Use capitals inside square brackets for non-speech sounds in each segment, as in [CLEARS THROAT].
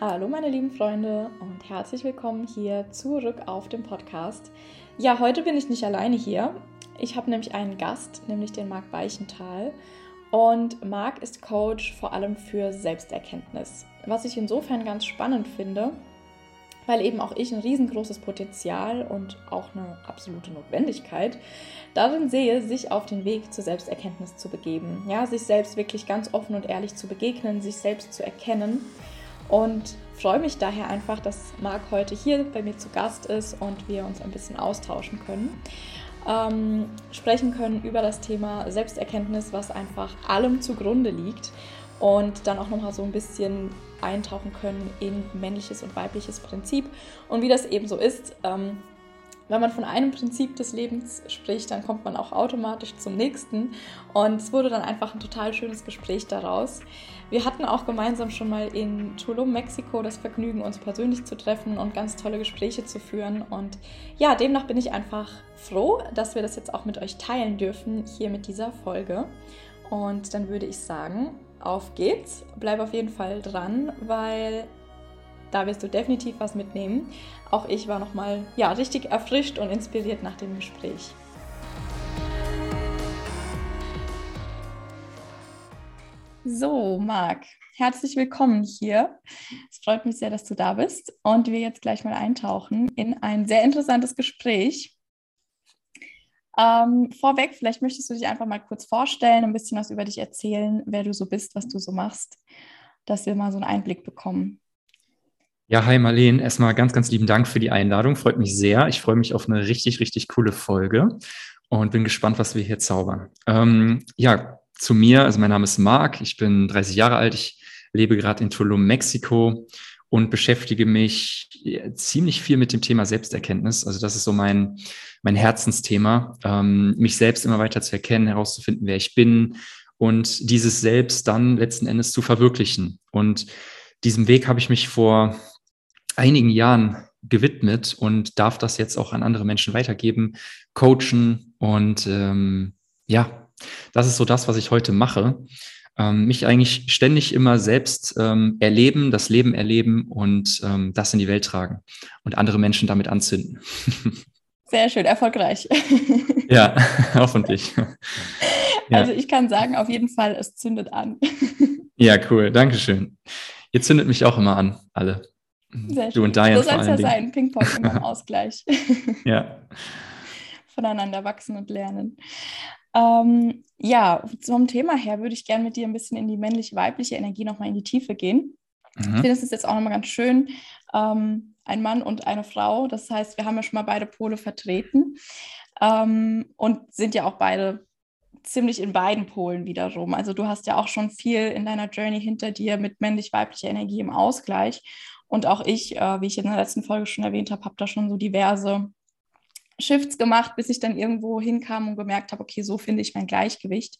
Hallo meine lieben Freunde und herzlich willkommen hier zurück auf dem Podcast. Ja, heute bin ich nicht alleine hier. Ich habe nämlich einen Gast, nämlich den Marc Weichenthal. Und Marc ist Coach vor allem für Selbsterkenntnis. Was ich insofern ganz spannend finde, weil eben auch ich ein riesengroßes Potenzial und auch eine absolute Notwendigkeit darin sehe, sich auf den Weg zur Selbsterkenntnis zu begeben. Ja, sich selbst wirklich ganz offen und ehrlich zu begegnen, sich selbst zu erkennen und freue mich daher einfach, dass Marc heute hier bei mir zu Gast ist und wir uns ein bisschen austauschen können. Ähm, sprechen können über das Thema Selbsterkenntnis, was einfach allem zugrunde liegt und dann auch nochmal so ein bisschen eintauchen können in männliches und weibliches Prinzip und wie das eben so ist. Ähm, wenn man von einem Prinzip des Lebens spricht, dann kommt man auch automatisch zum nächsten. Und es wurde dann einfach ein total schönes Gespräch daraus. Wir hatten auch gemeinsam schon mal in Tulum, Mexiko, das Vergnügen, uns persönlich zu treffen und ganz tolle Gespräche zu führen. Und ja, demnach bin ich einfach froh, dass wir das jetzt auch mit euch teilen dürfen, hier mit dieser Folge. Und dann würde ich sagen, auf geht's. Bleib auf jeden Fall dran, weil da wirst du definitiv was mitnehmen. Auch ich war nochmal ja, richtig erfrischt und inspiriert nach dem Gespräch. So, Marc, herzlich willkommen hier. Es freut mich sehr, dass du da bist und wir jetzt gleich mal eintauchen in ein sehr interessantes Gespräch. Ähm, vorweg, vielleicht möchtest du dich einfach mal kurz vorstellen, ein bisschen was über dich erzählen, wer du so bist, was du so machst, dass wir mal so einen Einblick bekommen. Ja, hi Marleen. Erstmal ganz, ganz lieben Dank für die Einladung. Freut mich sehr. Ich freue mich auf eine richtig, richtig coole Folge und bin gespannt, was wir hier zaubern. Ähm, ja, zu mir. Also mein Name ist Marc. Ich bin 30 Jahre alt. Ich lebe gerade in Tulum, Mexiko und beschäftige mich ziemlich viel mit dem Thema Selbsterkenntnis. Also das ist so mein, mein Herzensthema, ähm, mich selbst immer weiter zu erkennen, herauszufinden, wer ich bin und dieses Selbst dann letzten Endes zu verwirklichen. Und diesem Weg habe ich mich vor einigen Jahren gewidmet und darf das jetzt auch an andere Menschen weitergeben, coachen und ähm, ja, das ist so das, was ich heute mache. Ähm, mich eigentlich ständig immer selbst ähm, erleben, das Leben erleben und ähm, das in die Welt tragen und andere Menschen damit anzünden. [LAUGHS] Sehr schön, erfolgreich. [LAUGHS] Ja, [LAUGHS] hoffentlich. Also ich kann sagen, auf jeden Fall, es zündet an. Ja, cool, Dankeschön. Ihr zündet mich auch immer an, alle. Sehr du und Diane So soll es ja sein, Ping-Pong immer im Ausgleich. ja. Voneinander wachsen und lernen. Ähm, ja, zum Thema her würde ich gerne mit dir ein bisschen in die männliche-weibliche Energie nochmal in die Tiefe gehen. Mhm. Ich finde, es ist jetzt auch nochmal ganz schön, ähm, ein Mann und eine Frau. Das heißt, wir haben ja schon mal beide Pole vertreten ähm, und sind ja auch beide ziemlich in beiden Polen wiederum. Also du hast ja auch schon viel in deiner Journey hinter dir mit männlich-weiblicher Energie im Ausgleich. Und auch ich, äh, wie ich in der letzten Folge schon erwähnt habe, habe da schon so diverse Shifts gemacht, bis ich dann irgendwo hinkam und gemerkt habe, okay, so finde ich mein Gleichgewicht.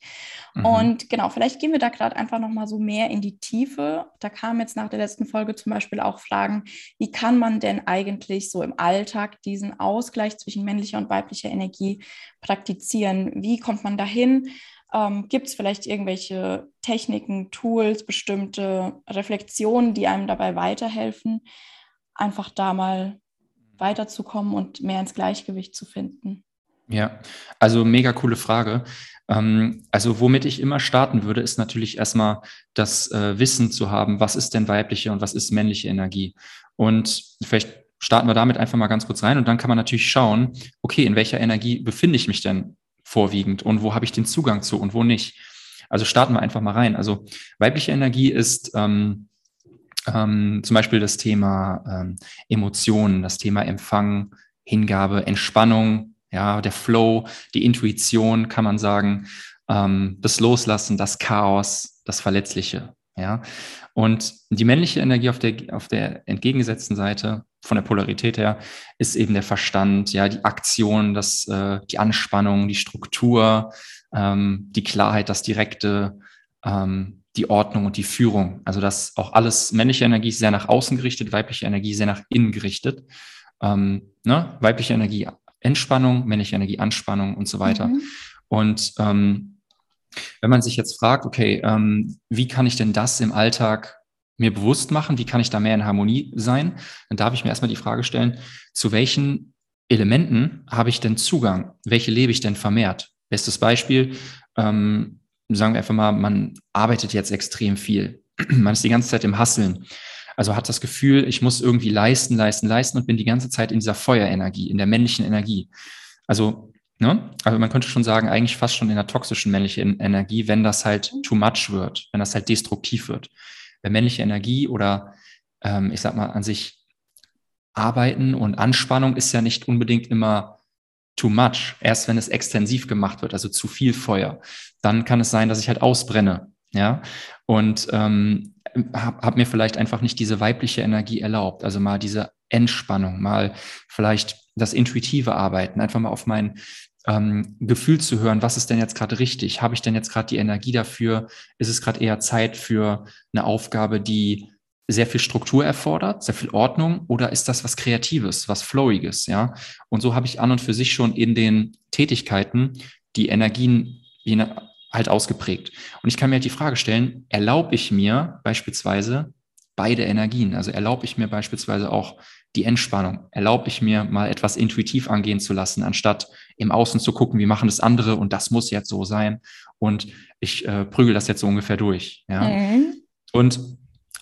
Mhm. Und genau, vielleicht gehen wir da gerade einfach nochmal so mehr in die Tiefe. Da kamen jetzt nach der letzten Folge zum Beispiel auch Fragen, wie kann man denn eigentlich so im Alltag diesen Ausgleich zwischen männlicher und weiblicher Energie praktizieren? Wie kommt man dahin? Ähm, Gibt es vielleicht irgendwelche Techniken, Tools, bestimmte Reflexionen, die einem dabei weiterhelfen, einfach da mal weiterzukommen und mehr ins Gleichgewicht zu finden? Ja, also mega coole Frage. Ähm, also womit ich immer starten würde, ist natürlich erstmal das äh, Wissen zu haben, was ist denn weibliche und was ist männliche Energie. Und vielleicht starten wir damit einfach mal ganz kurz rein und dann kann man natürlich schauen, okay, in welcher Energie befinde ich mich denn vorwiegend und wo habe ich den Zugang zu und wo nicht. Also starten wir einfach mal rein. Also weibliche Energie ist ähm, ähm, zum Beispiel das Thema ähm, Emotionen, das Thema Empfang, Hingabe, Entspannung, ja, der Flow, die Intuition, kann man sagen, ähm, das Loslassen, das Chaos, das Verletzliche. Ja, und die männliche Energie auf der, auf der entgegengesetzten Seite von der Polarität her ist eben der Verstand, ja, die Aktion, das, äh, die Anspannung, die Struktur, ähm, die Klarheit, das Direkte, ähm, die Ordnung und die Führung. Also das auch alles männliche Energie sehr nach außen gerichtet, weibliche Energie sehr nach innen gerichtet. Ähm, ne? Weibliche Energie Entspannung, männliche Energie Anspannung und so weiter. Mhm. Und ähm, Wenn man sich jetzt fragt, okay, ähm, wie kann ich denn das im Alltag mir bewusst machen, wie kann ich da mehr in Harmonie sein, dann darf ich mir erstmal die Frage stellen, zu welchen Elementen habe ich denn Zugang? Welche lebe ich denn vermehrt? Bestes Beispiel, ähm, sagen wir einfach mal, man arbeitet jetzt extrem viel. [CLEARS THROAT] man ist die ganze Zeit im Hasseln. Also hat das Gefühl, ich muss irgendwie leisten, leisten, leisten und bin die ganze Zeit in dieser Feuerenergie, in der männlichen Energie. Also, ne? Also man könnte schon sagen, eigentlich fast schon in der toxischen männlichen Energie, wenn das halt too much wird, wenn das halt destruktiv wird. Weil männliche Energie oder ähm, ich sag mal an sich Arbeiten und Anspannung ist ja nicht unbedingt immer too much. Erst wenn es extensiv gemacht wird, also zu viel Feuer, dann kann es sein, dass ich halt ausbrenne. Ja, und ähm, habe hab mir vielleicht einfach nicht diese weibliche Energie erlaubt. Also mal diese Entspannung, mal vielleicht das intuitive Arbeiten, einfach mal auf mein ähm, Gefühl zu hören, was ist denn jetzt gerade richtig? Habe ich denn jetzt gerade die Energie dafür? Ist es gerade eher Zeit für eine Aufgabe, die sehr viel Struktur erfordert, sehr viel Ordnung, oder ist das was Kreatives, was Flowiges, ja? Und so habe ich an und für sich schon in den Tätigkeiten die Energien halt ausgeprägt. Und ich kann mir halt die Frage stellen, erlaube ich mir beispielsweise beide Energien? Also erlaube ich mir beispielsweise auch die Entspannung? Erlaube ich mir mal etwas intuitiv angehen zu lassen, anstatt im Außen zu gucken, wie machen das andere und das muss jetzt so sein und ich äh, prügel das jetzt so ungefähr durch. Ja? Mhm. Und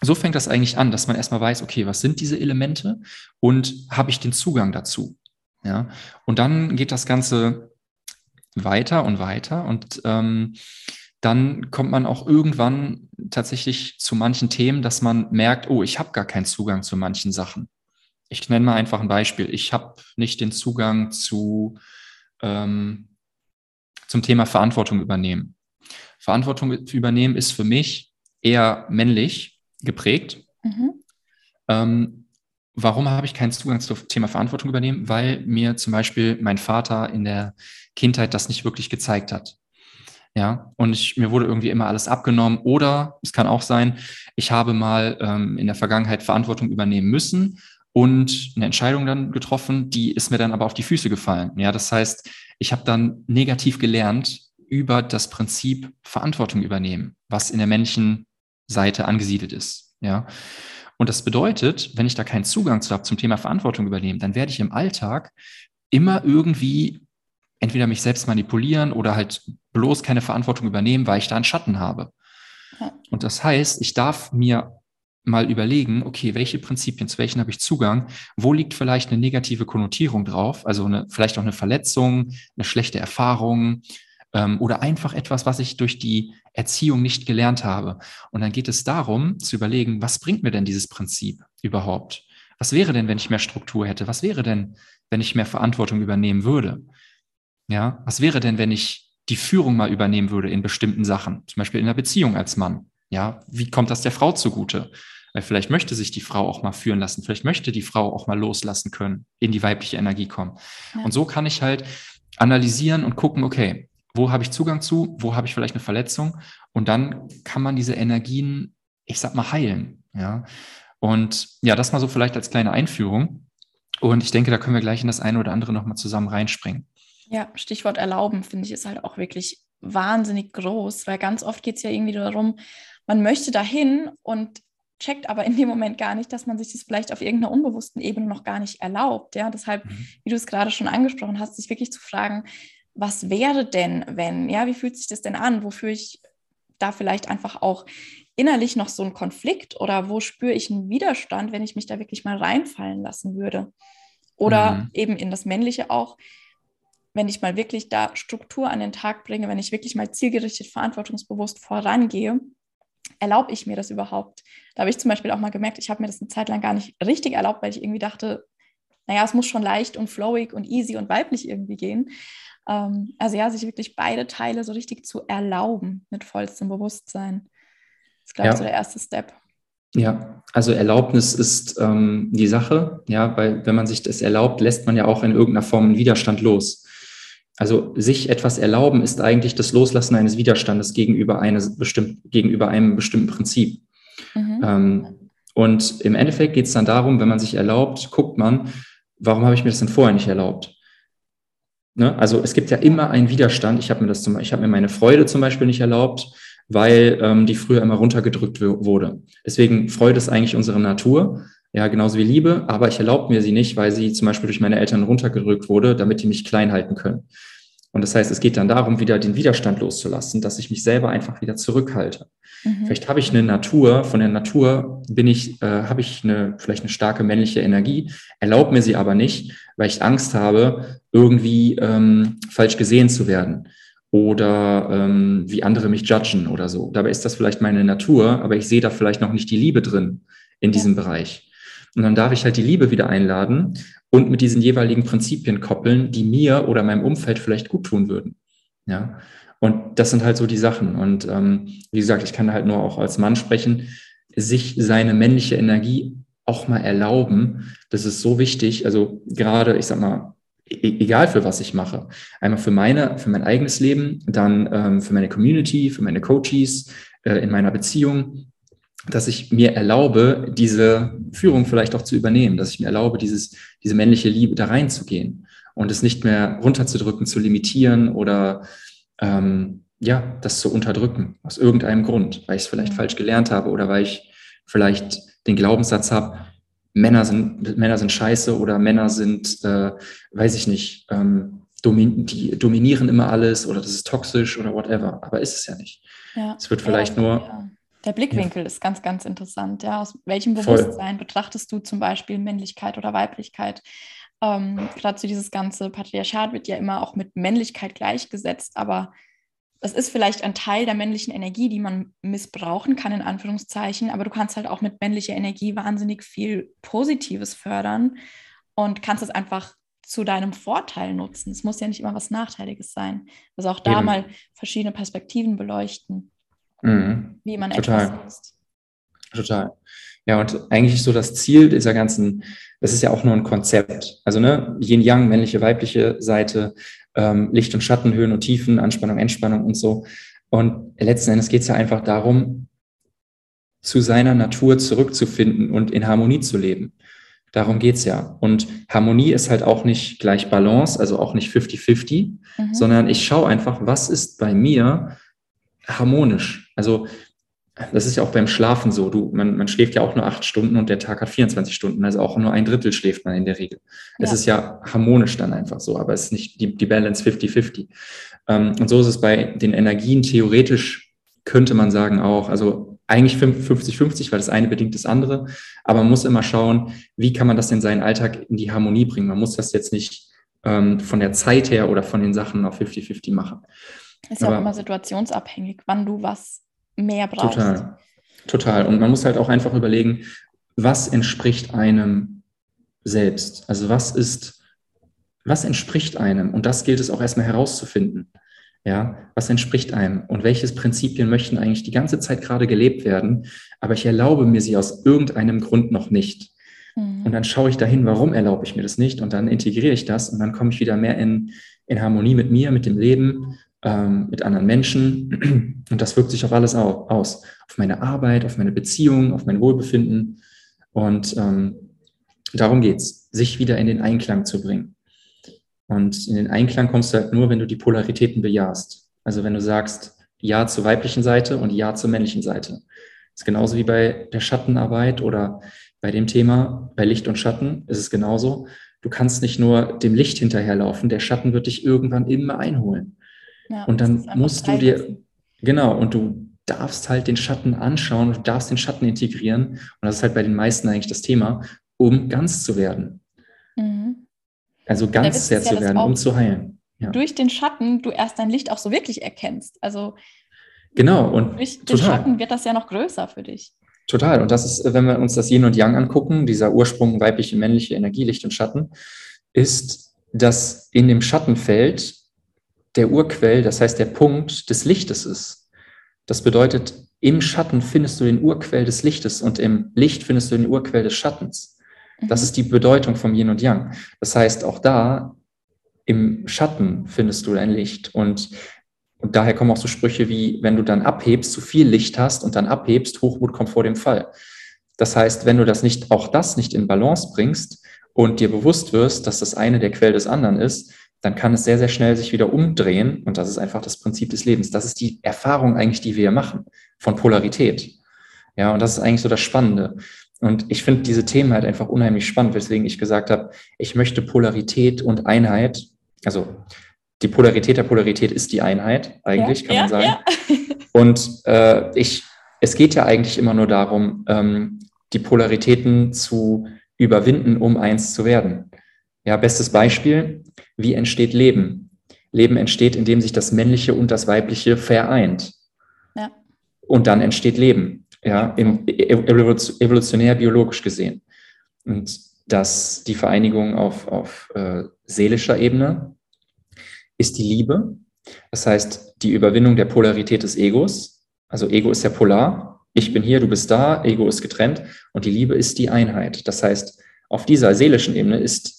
so fängt das eigentlich an, dass man erstmal weiß, okay, was sind diese Elemente und habe ich den Zugang dazu? Ja, und dann geht das Ganze weiter und weiter und ähm, dann kommt man auch irgendwann tatsächlich zu manchen Themen, dass man merkt, oh, ich habe gar keinen Zugang zu manchen Sachen. Ich nenne mal einfach ein Beispiel. Ich habe nicht den Zugang zu ähm, zum Thema Verantwortung übernehmen. Verantwortung übernehmen ist für mich eher männlich geprägt. Mhm. Ähm, warum habe ich keinen Zugang zum Thema Verantwortung übernehmen? Weil mir zum Beispiel mein Vater in der Kindheit das nicht wirklich gezeigt hat. Ja, und ich, mir wurde irgendwie immer alles abgenommen. Oder es kann auch sein, ich habe mal ähm, in der Vergangenheit Verantwortung übernehmen müssen und eine Entscheidung dann getroffen, die ist mir dann aber auf die Füße gefallen. Ja, das heißt, ich habe dann negativ gelernt über das Prinzip Verantwortung übernehmen, was in der männlichen Seite angesiedelt ist. Ja. Und das bedeutet, wenn ich da keinen Zugang zu habe zum Thema Verantwortung übernehmen, dann werde ich im Alltag immer irgendwie entweder mich selbst manipulieren oder halt bloß keine Verantwortung übernehmen, weil ich da einen Schatten habe. Ja. Und das heißt, ich darf mir mal überlegen, okay, welche Prinzipien, zu welchen habe ich Zugang? Wo liegt vielleicht eine negative Konnotierung drauf? Also eine, vielleicht auch eine Verletzung, eine schlechte Erfahrung, ähm, oder einfach etwas, was ich durch die Erziehung nicht gelernt habe. Und dann geht es darum, zu überlegen, was bringt mir denn dieses Prinzip überhaupt? Was wäre denn, wenn ich mehr Struktur hätte? Was wäre denn, wenn ich mehr Verantwortung übernehmen würde? Ja, was wäre denn, wenn ich die Führung mal übernehmen würde in bestimmten Sachen, zum Beispiel in der Beziehung als Mann? Ja, wie kommt das der Frau zugute? Weil vielleicht möchte sich die Frau auch mal führen lassen, vielleicht möchte die Frau auch mal loslassen können, in die weibliche Energie kommen. Ja. Und so kann ich halt analysieren und gucken, okay, wo habe ich Zugang zu, wo habe ich vielleicht eine Verletzung und dann kann man diese Energien, ich sag mal, heilen. Ja. Und ja, das mal so vielleicht als kleine Einführung. Und ich denke, da können wir gleich in das eine oder andere nochmal zusammen reinspringen. Ja, Stichwort erlauben, finde ich, ist halt auch wirklich wahnsinnig groß, weil ganz oft geht es ja irgendwie darum, man möchte dahin und checkt aber in dem Moment gar nicht, dass man sich das vielleicht auf irgendeiner unbewussten Ebene noch gar nicht erlaubt. Ja, deshalb, mhm. wie du es gerade schon angesprochen hast, sich wirklich zu fragen, was wäre denn, wenn? Ja, wie fühlt sich das denn an? Wofür ich da vielleicht einfach auch innerlich noch so einen Konflikt oder wo spüre ich einen Widerstand, wenn ich mich da wirklich mal reinfallen lassen würde? Oder mhm. eben in das Männliche auch, wenn ich mal wirklich da Struktur an den Tag bringe, wenn ich wirklich mal zielgerichtet, verantwortungsbewusst vorangehe, erlaube ich mir das überhaupt? Da habe ich zum Beispiel auch mal gemerkt, ich habe mir das eine Zeit lang gar nicht richtig erlaubt, weil ich irgendwie dachte, naja, es muss schon leicht und flowig und easy und weiblich irgendwie gehen. Ähm, also ja, sich wirklich beide Teile so richtig zu erlauben mit vollstem Bewusstsein. Das ist, glaube ich, ja. so der erste Step. Ja, also Erlaubnis ist ähm, die Sache, ja, weil wenn man sich das erlaubt, lässt man ja auch in irgendeiner Form einen Widerstand los. Also sich etwas erlauben ist eigentlich das Loslassen eines Widerstandes gegenüber, eines bestimmt, gegenüber einem bestimmten Prinzip. Mhm. Ähm, und im Endeffekt geht es dann darum, wenn man sich erlaubt, guckt man, warum habe ich mir das denn vorher nicht erlaubt? Ne? Also es gibt ja immer einen Widerstand. Ich habe mir das zum, ich habe mir meine Freude zum Beispiel nicht erlaubt, weil ähm, die früher immer runtergedrückt wurde. Deswegen Freude ist eigentlich unsere Natur, ja, genauso wie Liebe, aber ich erlaube mir sie nicht, weil sie zum Beispiel durch meine Eltern runtergedrückt wurde, damit die mich klein halten können. Und das heißt, es geht dann darum, wieder den Widerstand loszulassen, dass ich mich selber einfach wieder zurückhalte. Mhm. Vielleicht habe ich eine Natur, von der Natur bin ich, äh, habe ich eine, vielleicht eine starke männliche Energie, erlaube mir sie aber nicht, weil ich Angst habe, irgendwie ähm, falsch gesehen zu werden oder ähm, wie andere mich judgen oder so. Dabei ist das vielleicht meine Natur, aber ich sehe da vielleicht noch nicht die Liebe drin in diesem ja. Bereich. Und dann darf ich halt die Liebe wieder einladen und mit diesen jeweiligen Prinzipien koppeln, die mir oder meinem Umfeld vielleicht gut tun würden. Ja. Und das sind halt so die Sachen. Und ähm, wie gesagt, ich kann halt nur auch als Mann sprechen, sich seine männliche Energie auch mal erlauben. Das ist so wichtig. Also gerade, ich sag mal, e-, egal für was ich mache. Einmal für meine, für mein eigenes Leben, dann ähm, für meine Community, für meine Coaches, äh, in meiner Beziehung, dass ich mir erlaube, diese Führung vielleicht auch zu übernehmen, dass ich mir erlaube, dieses, diese männliche Liebe da reinzugehen und es nicht mehr runterzudrücken, zu limitieren oder ähm, ja, das zu unterdrücken, aus irgendeinem Grund, weil ich es vielleicht falsch gelernt habe oder weil ich vielleicht den Glaubenssatz habe, Männer sind, Männer sind scheiße oder Männer sind, äh, weiß ich nicht, ähm, domin die dominieren immer alles oder das ist toxisch oder whatever. Aber ist es ja nicht. Ja. Es wird vielleicht ja, nur. Ja. Der Blickwinkel ja. ist ganz, ganz interessant. Ja, aus welchem Bewusstsein Voll. betrachtest du zum Beispiel Männlichkeit oder Weiblichkeit? Ähm, Gerade so dieses ganze Patriarchat wird ja immer auch mit Männlichkeit gleichgesetzt, aber es ist vielleicht ein Teil der männlichen Energie, die man missbrauchen kann, in Anführungszeichen, aber du kannst halt auch mit männlicher Energie wahnsinnig viel Positives fördern und kannst es einfach zu deinem Vorteil nutzen. Es muss ja nicht immer was Nachteiliges sein. Also auch da Eben. mal verschiedene Perspektiven beleuchten, mhm. wie man Total. etwas nutzt. Total. Ja, und eigentlich so das Ziel dieser ganzen, das ist ja auch nur ein Konzept. Also, ne, Yin Yang, männliche, weibliche Seite, ähm, Licht und Schatten, Höhen und Tiefen, Anspannung, Entspannung und so. Und letzten Endes geht es ja einfach darum, zu seiner Natur zurückzufinden und in Harmonie zu leben. Darum geht's ja. Und Harmonie ist halt auch nicht gleich Balance, also auch nicht 50-50, mhm. sondern ich schaue einfach, was ist bei mir harmonisch. Also das ist ja auch beim Schlafen so. Du, man, man schläft ja auch nur acht Stunden und der Tag hat 24 Stunden. Also auch nur ein Drittel schläft man in der Regel. Ja. Es ist ja harmonisch dann einfach so, aber es ist nicht die, die Balance 50-50. Ähm, und so ist es bei den Energien theoretisch, könnte man sagen auch. Also eigentlich 50-50, weil das eine bedingt das andere. Aber man muss immer schauen, wie kann man das in seinen Alltag in die Harmonie bringen. Man muss das jetzt nicht ähm, von der Zeit her oder von den Sachen auf 50-50 machen. Ist ja auch immer situationsabhängig, wann du was mehr brauchst. Total. Total. Und man muss halt auch einfach überlegen, was entspricht einem selbst? Also was ist, was entspricht einem? Und das gilt es auch erstmal herauszufinden. Ja, was entspricht einem und welches Prinzipien möchten eigentlich die ganze Zeit gerade gelebt werden, aber ich erlaube mir sie aus irgendeinem Grund noch nicht. Mhm. Und dann schaue ich dahin, warum erlaube ich mir das nicht und dann integriere ich das und dann komme ich wieder mehr in, in Harmonie mit mir, mit dem Leben ähm, mit anderen Menschen. [CLEARS THROAT] Und das wirkt sich auf alles aus. Auf meine Arbeit, auf meine Beziehung, auf mein Wohlbefinden. Und ähm, darum es, sich wieder in den Einklang zu bringen. Und in den Einklang kommst du halt nur, wenn du die Polaritäten bejahst. Also wenn du sagst, Ja zur weiblichen Seite und Ja zur männlichen Seite. Das ist genauso wie bei der Schattenarbeit oder bei dem Thema, bei Licht und Schatten ist es genauso. Du kannst nicht nur dem Licht hinterherlaufen, der Schatten wird dich irgendwann immer einholen. Ja, und dann musst du dir, genau, und du darfst halt den Schatten anschauen, du darfst den Schatten integrieren. Und das ist halt bei den meisten eigentlich das Thema, um ganz zu werden. Mhm. Also ganz sehr zu werden, um zu heilen. Ja. Durch den Schatten du erst dein Licht auch so wirklich erkennst. Also genau und durch den Schatten wird das ja noch größer für dich. Total. Und das ist, wenn wir uns das Yin und Yang angucken, dieser Ursprung weibliche, männliche Energie, Licht und Schatten, ist, dass in dem Schattenfeld der Urquell, das heißt der Punkt des Lichtes ist. Das bedeutet, im Schatten findest du den Urquell des Lichtes und im Licht findest du den Urquell des Schattens. Das mhm. ist die Bedeutung vom Yin und Yang. Das heißt, auch da im Schatten findest du dein Licht und und daher kommen auch so Sprüche wie, wenn du dann abhebst, zu viel Licht hast und dann abhebst, Hochmut kommt vor dem Fall. Das heißt, wenn du das nicht, auch das nicht in Balance bringst und dir bewusst wirst, dass das eine der Quell des anderen ist, dann kann es sehr, sehr schnell sich wieder umdrehen. Und das ist einfach das Prinzip des Lebens. Das ist die Erfahrung eigentlich, die wir machen von Polarität. Ja, und das ist eigentlich so das Spannende. Und ich finde diese Themen halt einfach unheimlich spannend, weswegen ich gesagt habe, ich möchte Polarität und Einheit, also die Polarität der Polarität ist die Einheit, eigentlich, ja, kann man sagen. Ja. [LAUGHS] Und äh, ich, es geht ja eigentlich immer nur darum, ähm, die Polaritäten zu überwinden, um eins zu werden. Ja, bestes Beispiel, wie entsteht Leben? Leben entsteht, indem sich das Männliche und das Weibliche vereint. Ja. Und dann entsteht Leben, ja, im, evolutionär biologisch gesehen. Und dass die Vereinigung auf, auf äh, seelischer Ebene ist die Liebe. Das heißt, die Überwindung der Polarität des Egos. Also Ego ist ja polar. Ich bin hier, du bist da. Ego ist getrennt. Und die Liebe ist die Einheit. Das heißt, auf dieser seelischen Ebene ist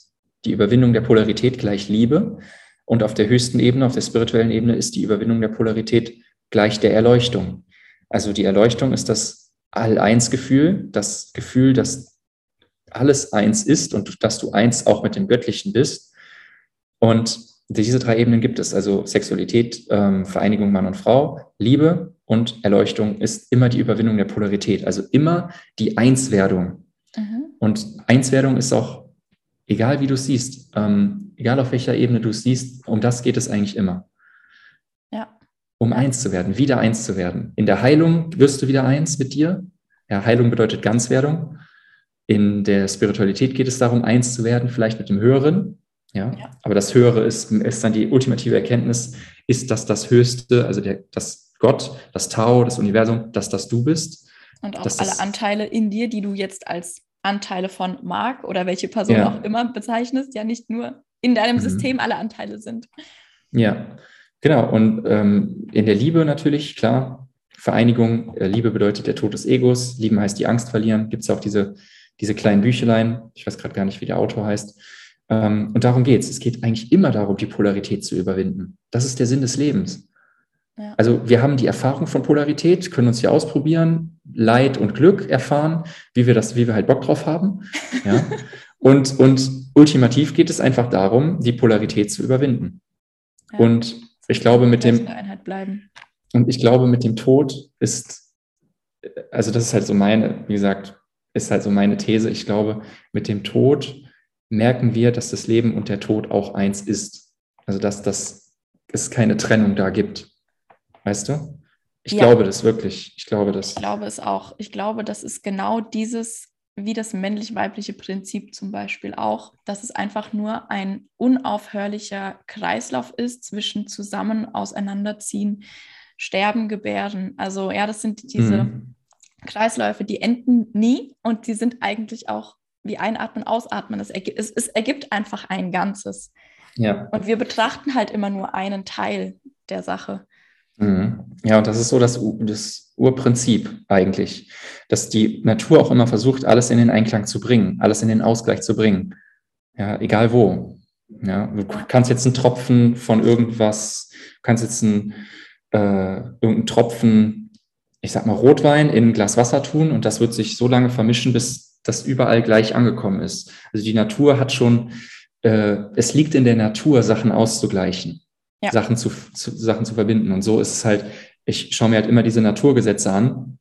die Überwindung der Polarität gleich Liebe. Und auf der höchsten Ebene, auf der spirituellen Ebene, ist die Überwindung der Polarität gleich der Erleuchtung. Also die Erleuchtung ist das All-Eins-Gefühl, das Gefühl, dass alles eins ist und dass du eins auch mit dem Göttlichen bist. Und diese drei Ebenen gibt es, also Sexualität, ähm, Vereinigung Mann und Frau, Liebe und Erleuchtung ist immer die Überwindung der Polarität, also immer die Einswerdung. Mhm. Und Einswerdung ist auch, egal wie du siehst, ähm, egal auf welcher Ebene du siehst, um das geht es eigentlich immer. Ja. Um eins zu werden, wieder eins zu werden. In der Heilung wirst du wieder eins mit dir. Ja, Heilung bedeutet Ganzwerdung. In der Spiritualität geht es darum, eins zu werden, vielleicht mit dem Höheren, ja? ja? Aber das Höhere ist, ist dann die ultimative Erkenntnis, ist, dass das Höchste, also der, das Gott, das Tao, das Universum, dass das du bist. Und auch alle Anteile in dir, die du jetzt als Anteile von Mark oder welche Person ja. auch immer bezeichnest, ja nicht nur in deinem mhm. System alle Anteile sind. Ja, genau. Und ähm, in der Liebe natürlich, klar, Vereinigung, äh, Liebe bedeutet der Tod des Egos, Lieben heißt die Angst verlieren. Gibt es auch diese, diese kleinen Büchelein, ich weiß gerade gar nicht, wie der Autor heißt, ähm, und darum geht es. Es geht eigentlich immer darum, die Polarität zu überwinden. Das ist der Sinn des Lebens. Ja. Also wir haben die Erfahrung von Polarität, können uns hier ausprobieren, Leid und Glück erfahren, wie wir das, wie wir halt Bock drauf haben. Ja? [LAUGHS] und, und ultimativ geht es einfach darum, die Polarität zu überwinden. Ja. Und ich glaube, mit dem und ich glaube, mit dem Tod ist, also das ist halt so meine, wie gesagt, ist halt so meine These. Ich glaube, mit dem Tod merken wir, dass das Leben und der Tod auch eins ist. Also dass, dass es keine Trennung da gibt. Weißt du? Ich ja. glaube das wirklich. Ich glaube das. Ich glaube es auch. Ich glaube, das ist genau dieses, wie das männlich-weibliche Prinzip zum Beispiel auch, dass es einfach nur ein unaufhörlicher Kreislauf ist zwischen zusammen auseinanderziehen, sterben, gebären. Also ja, das sind diese mhm. Kreisläufe, die enden nie und die sind eigentlich auch wie einatmen, ausatmen. Es, ergibt, es, es ergibt einfach ein Ganzes. Ja. Und wir betrachten halt immer nur einen Teil der Sache. Mhm. Ja, und das ist so das, das Urprinzip eigentlich, dass die Natur auch immer versucht, alles in den Einklang zu bringen, alles in den Ausgleich zu bringen. Ja, egal wo. Ja, du kannst jetzt einen Tropfen von irgendwas, du kannst jetzt einen, äh, irgendeinen Tropfen, ich sag mal Rotwein in ein Glas Wasser tun und das wird sich so lange vermischen, bis das überall gleich angekommen ist. Also die Natur hat schon, äh, es liegt in der Natur, Sachen auszugleichen, ja. Sachen, zu, zu, Sachen zu verbinden. Und so ist es halt, ich schaue mir halt immer diese Naturgesetze an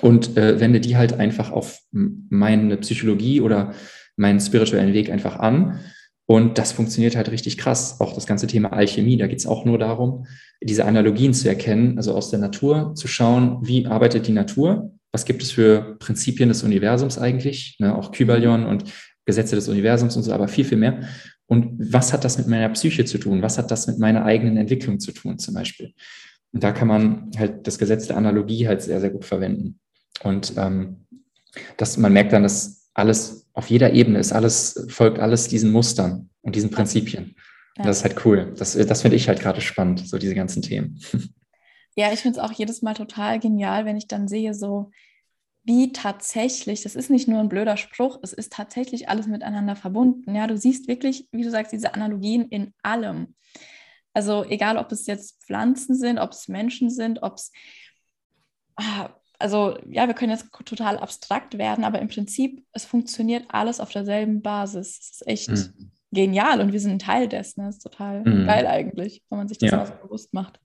und äh, wende die halt einfach auf meine Psychologie oder meinen spirituellen Weg einfach an. Und das funktioniert halt richtig krass. Auch das ganze Thema Alchemie, da geht es auch nur darum, diese Analogien zu erkennen, also aus der Natur zu schauen, wie arbeitet die Natur was gibt es für Prinzipien des Universums eigentlich, ne, auch Kybalion und Gesetze des Universums und so, aber viel, viel mehr. Und was hat das mit meiner Psyche zu tun? Was hat das mit meiner eigenen Entwicklung zu tun, zum Beispiel? Und da kann man halt das Gesetz der Analogie halt sehr, sehr gut verwenden. Und ähm, das, man merkt dann, dass alles auf jeder Ebene ist, alles folgt alles diesen Mustern und diesen Prinzipien. Ja. Das ist halt cool. Das, das finde ich halt gerade spannend, so diese ganzen Themen. Ja, ich finde es auch jedes Mal total genial, wenn ich dann sehe, so wie tatsächlich, das ist nicht nur ein blöder Spruch, es ist tatsächlich alles miteinander verbunden. Ja, du siehst wirklich, wie du sagst, diese Analogien in allem. Also egal, ob es jetzt Pflanzen sind, ob es Menschen sind, ob es, ah, also ja, wir können jetzt total abstrakt werden, aber im Prinzip, es funktioniert alles auf derselben Basis. Es ist echt, mhm. genial und wir sind ein Teil dessen. Das ist total mhm. geil eigentlich, wenn man sich das ja. so bewusst macht.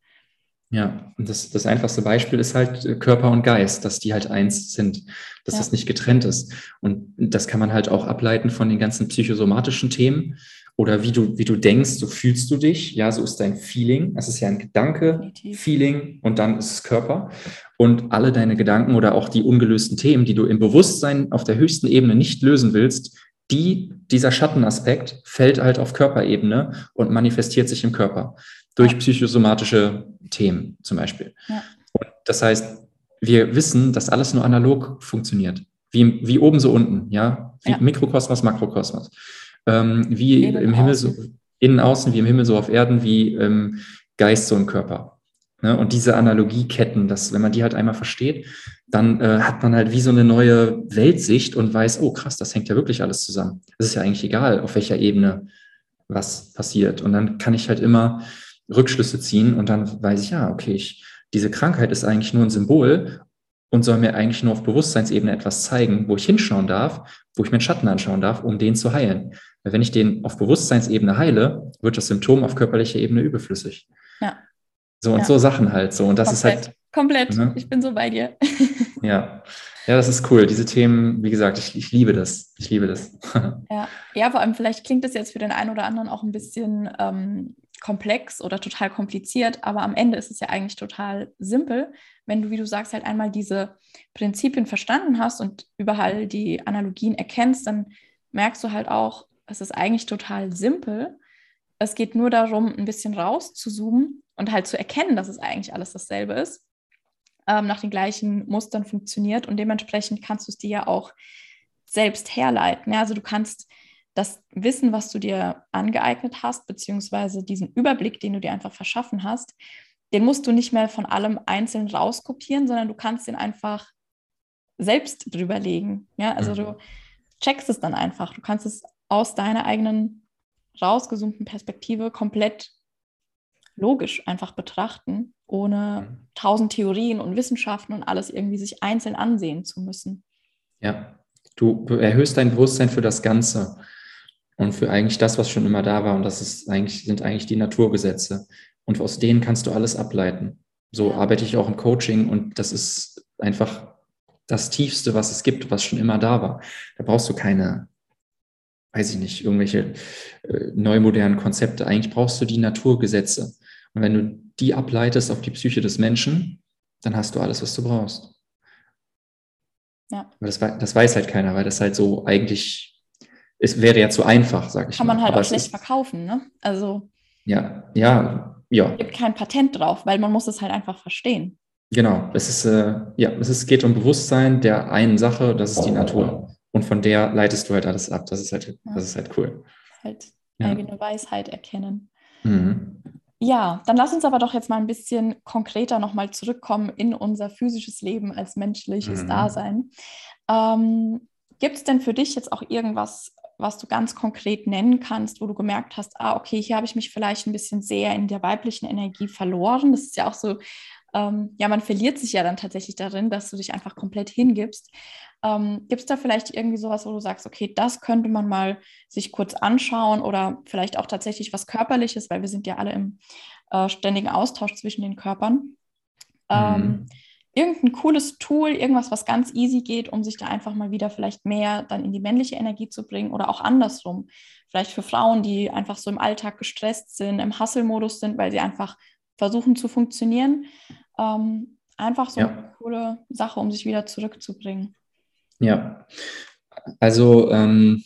Ja, und das, das einfachste Beispiel ist halt äh, Körper und Geist, dass die halt eins sind, dass ja. das nicht getrennt ist. Und das kann man halt auch ableiten von den ganzen psychosomatischen Themen oder wie du, wie du denkst, so fühlst du dich. Ja, so ist dein Feeling. Es ist ja ein Gedanke. Feeling und dann ist es Körper. Und alle deine Gedanken oder auch die ungelösten Themen, die du im Bewusstsein auf der höchsten Ebene nicht lösen willst, die, dieser Schattenaspekt fällt halt auf Körperebene und manifestiert sich im Körper durch psychosomatische Themen zum Beispiel. Ja. Und das heißt, wir wissen, dass alles nur analog funktioniert. Wie, wie oben so unten, ja? Wie ja. Mikrokosmos, Makrokosmos. Ähm, wie innen im Himmel so, innen, außen, wie im Himmel so auf Erden, wie ähm, Geist so im Körper. Ne? Und diese Analogieketten, dass, wenn man die halt einmal versteht, dann äh, hat man halt wie so eine neue Weltsicht und weiß, oh krass, das hängt ja wirklich alles zusammen. Es ist ja eigentlich egal, auf welcher Ebene was passiert. Und dann kann ich halt immer Rückschlüsse ziehen und dann weiß ich, ja, okay, ich, diese Krankheit ist eigentlich nur ein Symbol und soll mir eigentlich nur auf Bewusstseinsebene etwas zeigen, wo ich hinschauen darf, wo ich meinen Schatten anschauen darf, um den zu heilen. Weil wenn ich den auf Bewusstseinsebene heile, wird das Symptom auf körperlicher Ebene überflüssig. Ja. So und ja. so Sachen halt so. Und das Komplett. ist halt. Komplett. Ne? Ich bin so bei dir. [LAUGHS] [LAUGHS] ja. Ja, das ist cool. Diese Themen, wie gesagt, ich, ich liebe das. Ich liebe das. [LAUGHS] ja. ja, vor allem vielleicht klingt das jetzt für den einen oder anderen auch ein bisschen ähm, komplex oder total kompliziert, aber am Ende ist es ja eigentlich total simpel, wenn du, wie du sagst, halt einmal diese Prinzipien verstanden hast und überall die Analogien erkennst, dann merkst du halt auch, es ist eigentlich total simpel. Es geht nur darum, ein bisschen rauszuzoomen und halt zu erkennen, dass es eigentlich alles dasselbe ist, ähm, nach den gleichen Mustern funktioniert und dementsprechend kannst du es dir ja auch selbst herleiten. Ja? Also du kannst das Wissen, was du dir angeeignet hast, beziehungsweise diesen Überblick, den du dir einfach verschaffen hast, den musst du nicht mehr von allem einzeln rauskopieren, sondern du kannst den einfach selbst drüber legen. Ja, also mhm. du checkst es dann einfach. Du kannst es aus deiner eigenen rausgezoomten Perspektive komplett logisch einfach betrachten, ohne mhm. tausend Theorien und Wissenschaften und alles irgendwie sich einzeln ansehen zu müssen. Ja, du erhöhst dein Bewusstsein für das Ganze und für eigentlich das, was schon immer da war. Und das ist eigentlich, sind eigentlich die Naturgesetze. Und aus denen kannst du alles ableiten. So arbeite ich auch im Coaching und das ist einfach das Tiefste, was es gibt, was schon immer da war. Da brauchst du keine, weiß ich nicht, irgendwelche äh, neumodernen Konzepte. Eigentlich brauchst du die Naturgesetze. Und wenn du die ableitest auf die Psyche des Menschen, dann hast du alles, was du brauchst. Ja. Aber das, das weiß halt keiner, weil das halt so eigentlich es wäre ja zu einfach, sage ich Kann mal. man halt Aber auch schlecht verkaufen, ne? Also. Ja, ja, ja. Es gibt kein Patent drauf, weil man muss es halt einfach verstehen. Genau, es ist, äh, ja, es ist, geht um Bewusstsein der einen Sache, das ist die Natur. Und von der leitest du halt alles ab. Das ist halt, ja. das ist halt cool. Halt ja. eigene Weisheit erkennen. Mhm. Ja, dann lass uns aber doch jetzt mal ein bisschen konkreter nochmal zurückkommen in unser physisches Leben als menschliches mhm. Dasein. Ähm, Gibt es denn für dich jetzt auch irgendwas, was du ganz konkret nennen kannst, wo du gemerkt hast, ah, okay, hier habe ich mich vielleicht ein bisschen sehr in der weiblichen Energie verloren. Das ist ja auch so, ähm, ja, man verliert sich ja dann tatsächlich darin, dass du dich einfach komplett hingibst. Ähm, Gibt es da vielleicht irgendwie sowas, wo du sagst, okay, das könnte man mal sich kurz anschauen oder vielleicht auch tatsächlich was Körperliches, weil wir sind ja alle im äh, ständigen Austausch zwischen den Körpern. Ähm, mhm irgendein cooles Tool, irgendwas, was ganz easy geht, um sich da einfach mal wieder vielleicht mehr dann in die männliche Energie zu bringen oder auch andersrum. Vielleicht für Frauen, die einfach so im Alltag gestresst sind, im Hustle-Modus sind, weil sie einfach versuchen zu funktionieren. Ähm, einfach so ja. eine coole Sache, um sich wieder zurückzubringen. Ja, also ähm,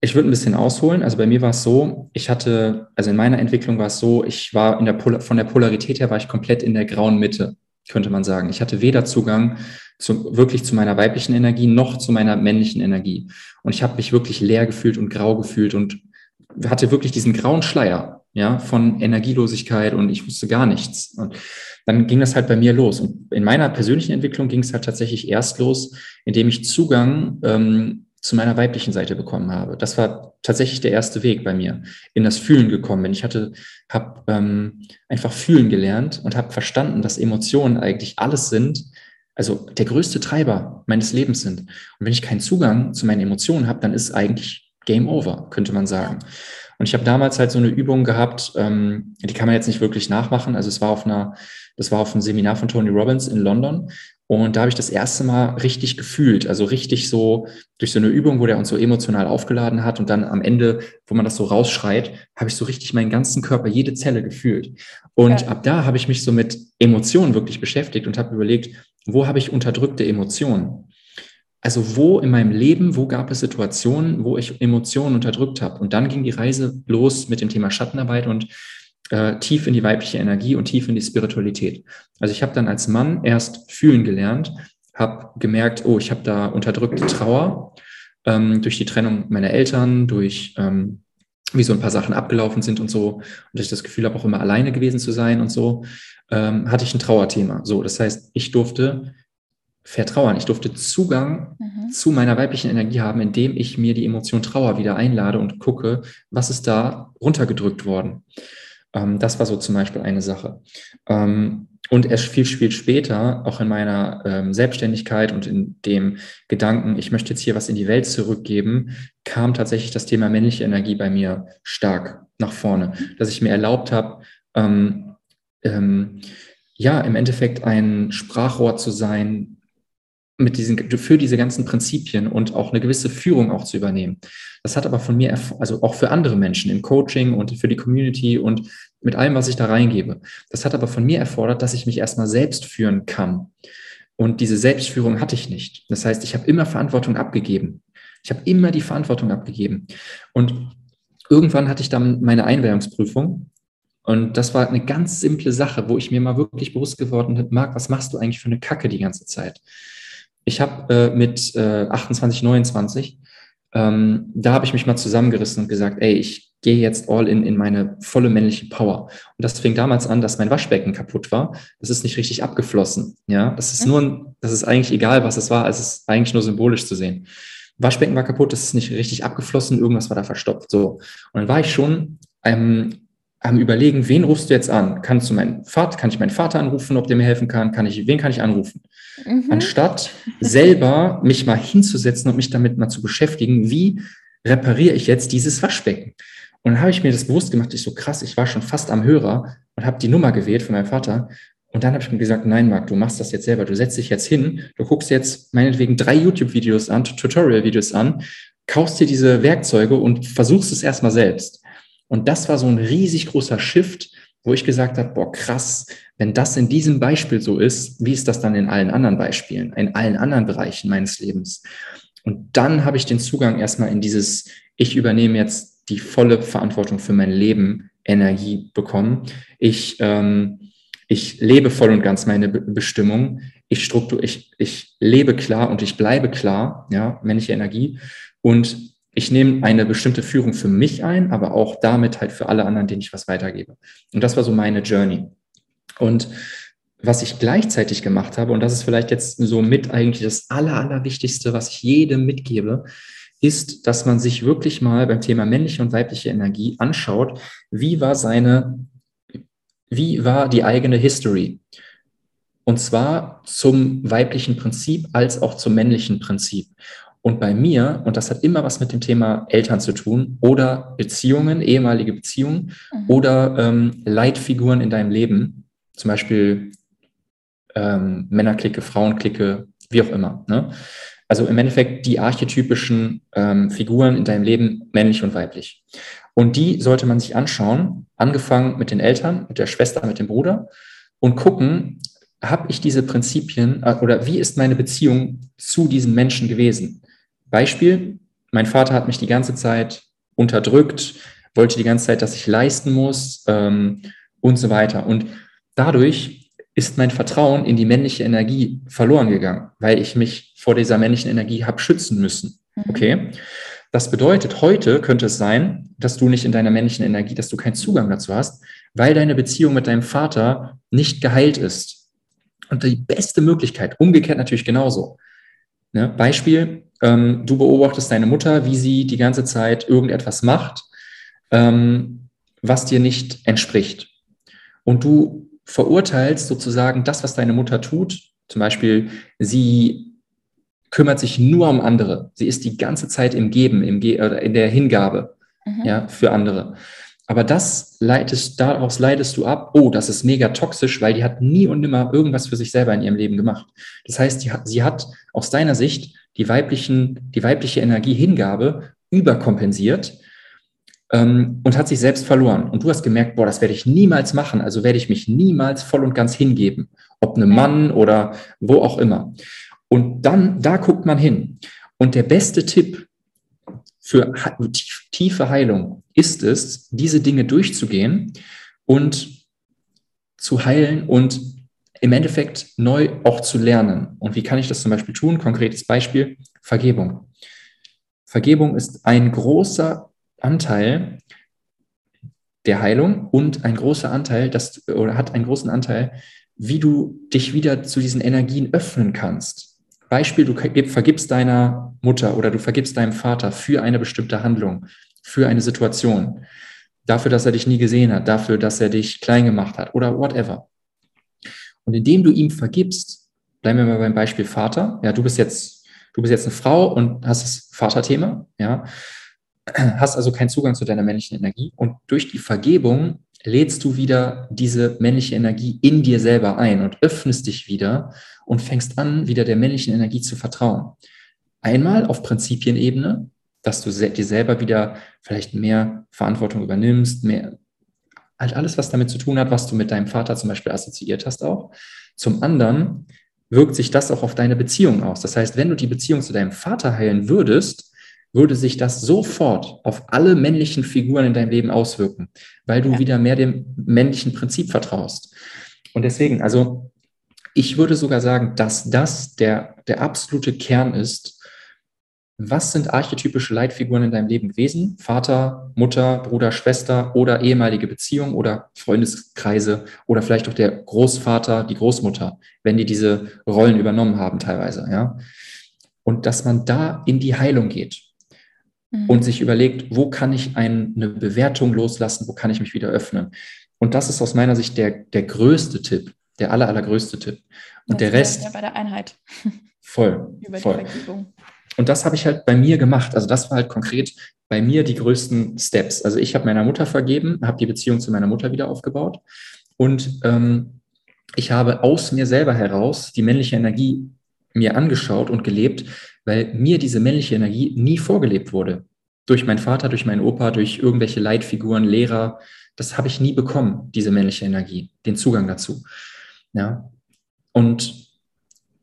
ich würde ein bisschen ausholen. Also bei mir war es so, ich hatte, also in meiner Entwicklung war es so, ich war in der Pol von der Polarität her war ich komplett in der grauen Mitte, könnte man sagen. Ich hatte weder Zugang zu, wirklich zu meiner weiblichen Energie noch zu meiner männlichen Energie. Und ich habe mich wirklich leer gefühlt und grau gefühlt und hatte wirklich diesen grauen Schleier, ja, von Energielosigkeit und ich wusste gar nichts. Und dann ging das halt bei mir los. Und in meiner persönlichen Entwicklung ging es halt tatsächlich erst los, indem ich Zugang ähm, zu meiner weiblichen Seite bekommen habe. Das war tatsächlich der erste Weg bei mir, in das Fühlen gekommen bin. Ich hatte, habe ähm, einfach fühlen gelernt und habe verstanden, dass Emotionen eigentlich alles sind, also der größte Treiber meines Lebens sind. Und wenn ich keinen Zugang zu meinen Emotionen habe, dann ist eigentlich Game Over, könnte man sagen. Und ich habe damals halt so eine Übung gehabt, ähm, die kann man jetzt nicht wirklich nachmachen. Also es war auf einer, das war auf einem Seminar von Tony Robbins in London. Und da habe ich das erste Mal richtig gefühlt, also richtig so durch so eine Übung, wo der uns so emotional aufgeladen hat und dann am Ende, wo man das so rausschreit, habe ich so richtig meinen ganzen Körper, jede Zelle gefühlt. Und ja. ab da habe ich mich so mit Emotionen wirklich beschäftigt und habe überlegt, wo habe ich unterdrückte Emotionen? Also wo in meinem Leben, wo gab es Situationen, wo ich Emotionen unterdrückt habe? Und dann ging die Reise los mit dem Thema Schattenarbeit und äh, tief in die weibliche Energie und tief in die Spiritualität. Also ich habe dann als Mann erst fühlen gelernt, habe gemerkt, oh, ich habe da unterdrückte Trauer ähm, durch die Trennung meiner Eltern, durch ähm, wie so ein paar Sachen abgelaufen sind und so, und ich das Gefühl habe, auch immer alleine gewesen zu sein und so, ähm, hatte ich ein Trauerthema. So, das heißt, ich durfte vertrauern, ich durfte Zugang mhm. zu meiner weiblichen Energie haben, indem ich mir die Emotion Trauer wieder einlade und gucke, was ist da runtergedrückt worden. Ähm, das war so zum Beispiel eine Sache. Ähm, und erst viel, viel später, auch in meiner ähm, Selbstständigkeit und in dem Gedanken, ich möchte jetzt hier was in die Welt zurückgeben, kam tatsächlich das Thema männliche Energie bei mir stark nach vorne, dass ich mir erlaubt habe, ähm, ähm, ja, im Endeffekt ein Sprachrohr zu sein, mit diesen, für diese ganzen Prinzipien und auch eine gewisse Führung auch zu übernehmen. Das hat aber von mir, also auch für andere Menschen im Coaching und für die Community und mit allem, was ich da reingebe. Das hat aber von mir erfordert, dass ich mich erstmal selbst führen kann. Und diese Selbstführung hatte ich nicht. Das heißt, ich habe immer Verantwortung abgegeben. Ich habe immer die Verantwortung abgegeben. Und irgendwann hatte ich dann meine Einweihungsprüfung. Und das war eine ganz simple Sache, wo ich mir mal wirklich bewusst geworden bin, Marc, was machst du eigentlich für eine Kacke die ganze Zeit? Ich habe äh, mit äh, 28, 29, ähm, da habe ich mich mal zusammengerissen und gesagt, ey, ich gehe jetzt all in in meine volle männliche Power. Und das fing damals an, dass mein Waschbecken kaputt war. Das ist nicht richtig abgeflossen. Ja, das ist nur, das ist eigentlich egal, was es war. Es ist eigentlich nur symbolisch zu sehen. Waschbecken war kaputt, das ist nicht richtig abgeflossen, irgendwas war da verstopft. So. Und dann war ich schon ähm, am überlegen, wen rufst du jetzt an? Kannst du meinen Vater, kann ich meinen Vater anrufen, ob der mir helfen kann? Kann ich, wen kann ich anrufen? Mhm. Anstatt selber mich mal hinzusetzen und mich damit mal zu beschäftigen, wie repariere ich jetzt dieses Waschbecken? Und dann habe ich mir das bewusst gemacht, ich so krass, ich war schon fast am Hörer und habe die Nummer gewählt von meinem Vater. Und dann habe ich mir gesagt, nein, Marc, du machst das jetzt selber. Du setzt dich jetzt hin, du guckst jetzt meinetwegen drei YouTube-Videos an, Tutorial-Videos an, kaufst dir diese Werkzeuge und versuchst es erstmal selbst. Und das war so ein riesig großer Shift, wo ich gesagt habe, boah, krass, wenn das in diesem Beispiel so ist, wie ist das dann in allen anderen Beispielen, in allen anderen Bereichen meines Lebens? Und dann habe ich den Zugang erstmal in dieses, ich übernehme jetzt die volle Verantwortung für mein Leben, Energie bekommen. Ich, ähm, ich lebe voll und ganz meine Be Bestimmung. Ich, struktur, ich, ich lebe klar und ich bleibe klar, ja, männliche Energie. Und ich nehme eine bestimmte Führung für mich ein, aber auch damit halt für alle anderen, denen ich was weitergebe. Und das war so meine Journey. Und was ich gleichzeitig gemacht habe, und das ist vielleicht jetzt so mit eigentlich das Aller, Allerwichtigste, was ich jedem mitgebe, ist, dass man sich wirklich mal beim Thema männliche und weibliche Energie anschaut, wie war seine, wie war die eigene History? Und zwar zum weiblichen Prinzip als auch zum männlichen Prinzip. Und bei mir, und das hat immer was mit dem Thema Eltern zu tun oder Beziehungen, ehemalige Beziehungen mhm. oder ähm, Leitfiguren in deinem Leben, zum Beispiel ähm, Männerklicke, Frauenklicke, wie auch immer. Ne? Also im Endeffekt die archetypischen ähm, Figuren in deinem Leben, männlich und weiblich. Und die sollte man sich anschauen, angefangen mit den Eltern, mit der Schwester, mit dem Bruder und gucken, habe ich diese Prinzipien äh, oder wie ist meine Beziehung zu diesen Menschen gewesen? Beispiel, mein Vater hat mich die ganze Zeit unterdrückt, wollte die ganze Zeit, dass ich leisten muss ähm, und so weiter. Und dadurch ist mein Vertrauen in die männliche Energie verloren gegangen, weil ich mich vor dieser männlichen Energie habe schützen müssen. Mhm. Okay? Das bedeutet, heute könnte es sein, dass du nicht in deiner männlichen Energie, dass du keinen Zugang dazu hast, weil deine Beziehung mit deinem Vater nicht geheilt ist. Und die beste Möglichkeit, umgekehrt natürlich genauso. Ne? Beispiel, ähm, du beobachtest deine Mutter, wie sie die ganze Zeit irgendetwas macht, ähm, was dir nicht entspricht. Und du verurteilst sozusagen das, was deine Mutter tut. Zum Beispiel, sie kümmert sich nur um andere. Sie ist die ganze Zeit im Geben, im Ge oder in der Hingabe mhm. ja, für andere. Aber das leitest, daraus leitest du ab, oh, das ist mega toxisch, weil die hat nie und nimmer irgendwas für sich selber in ihrem Leben gemacht. Das heißt, die, sie hat aus deiner Sicht die, weiblichen, die weibliche Energiehingabe überkompensiert ähm, und hat sich selbst verloren. Und du hast gemerkt, boah, das werde ich niemals machen, also werde ich mich niemals voll und ganz hingeben, ob einem Mann oder wo auch immer. Und dann, da guckt man hin. Und der beste Tipp, für tiefe Heilung ist es, diese Dinge durchzugehen und zu heilen und im Endeffekt neu auch zu lernen. Und wie kann ich das zum Beispiel tun? Konkretes Beispiel, Vergebung. Vergebung ist ein großer Anteil der Heilung und ein großer Anteil, das, oder hat einen großen Anteil, wie du dich wieder zu diesen Energien öffnen kannst. Beispiel, du vergibst deiner Mutter oder du vergibst deinem Vater für eine bestimmte Handlung, für eine Situation, dafür, dass er dich nie gesehen hat, dafür, dass er dich klein gemacht hat oder whatever. Und indem du ihm vergibst, bleiben wir mal beim Beispiel Vater. Ja, du bist jetzt, du bist jetzt eine Frau und hast das Vaterthema, ja, hast also keinen Zugang zu deiner männlichen Energie. Und durch die Vergebung lädst du wieder diese männliche Energie in dir selber ein und öffnest dich wieder und fängst an, wieder der männlichen Energie zu vertrauen. Einmal auf Prinzipienebene, dass du dir selber wieder vielleicht mehr Verantwortung übernimmst, mehr, halt alles, was damit zu tun hat, was du mit deinem Vater zum Beispiel assoziiert hast auch. Zum anderen wirkt sich das auch auf deine Beziehung aus. Das heißt, wenn du die Beziehung zu deinem Vater heilen würdest, würde sich das sofort auf alle männlichen Figuren in deinem Leben auswirken, weil du ja. wieder mehr dem männlichen Prinzip vertraust. Und deswegen, also ich würde sogar sagen, dass das der, der absolute Kern ist. Was sind archetypische Leitfiguren in deinem Leben gewesen? Vater, Mutter, Bruder, Schwester oder ehemalige Beziehung oder Freundeskreise oder vielleicht auch der Großvater, die Großmutter, wenn die diese Rollen übernommen haben teilweise, ja? Und dass man da in die Heilung geht mhm. und sich überlegt, wo kann ich eine Bewertung loslassen, wo kann ich mich wieder öffnen. Und das ist aus meiner Sicht der, der größte Tipp, der aller, allergrößte Tipp. Und das der Rest. Ja bei der Einheit. [LAUGHS] Voll. [LAUGHS] Über voll. Und das habe ich halt bei mir gemacht. Also das war halt konkret bei mir die größten Steps. Also ich habe meiner Mutter vergeben, habe die Beziehung zu meiner Mutter wieder aufgebaut und ähm, ich habe aus mir selber heraus die männliche Energie mir angeschaut und gelebt, weil mir diese männliche Energie nie vorgelebt wurde. Durch meinen Vater, durch meinen Opa, durch irgendwelche Leitfiguren, Lehrer. Das habe ich nie bekommen, diese männliche Energie, den Zugang dazu. Ja. Und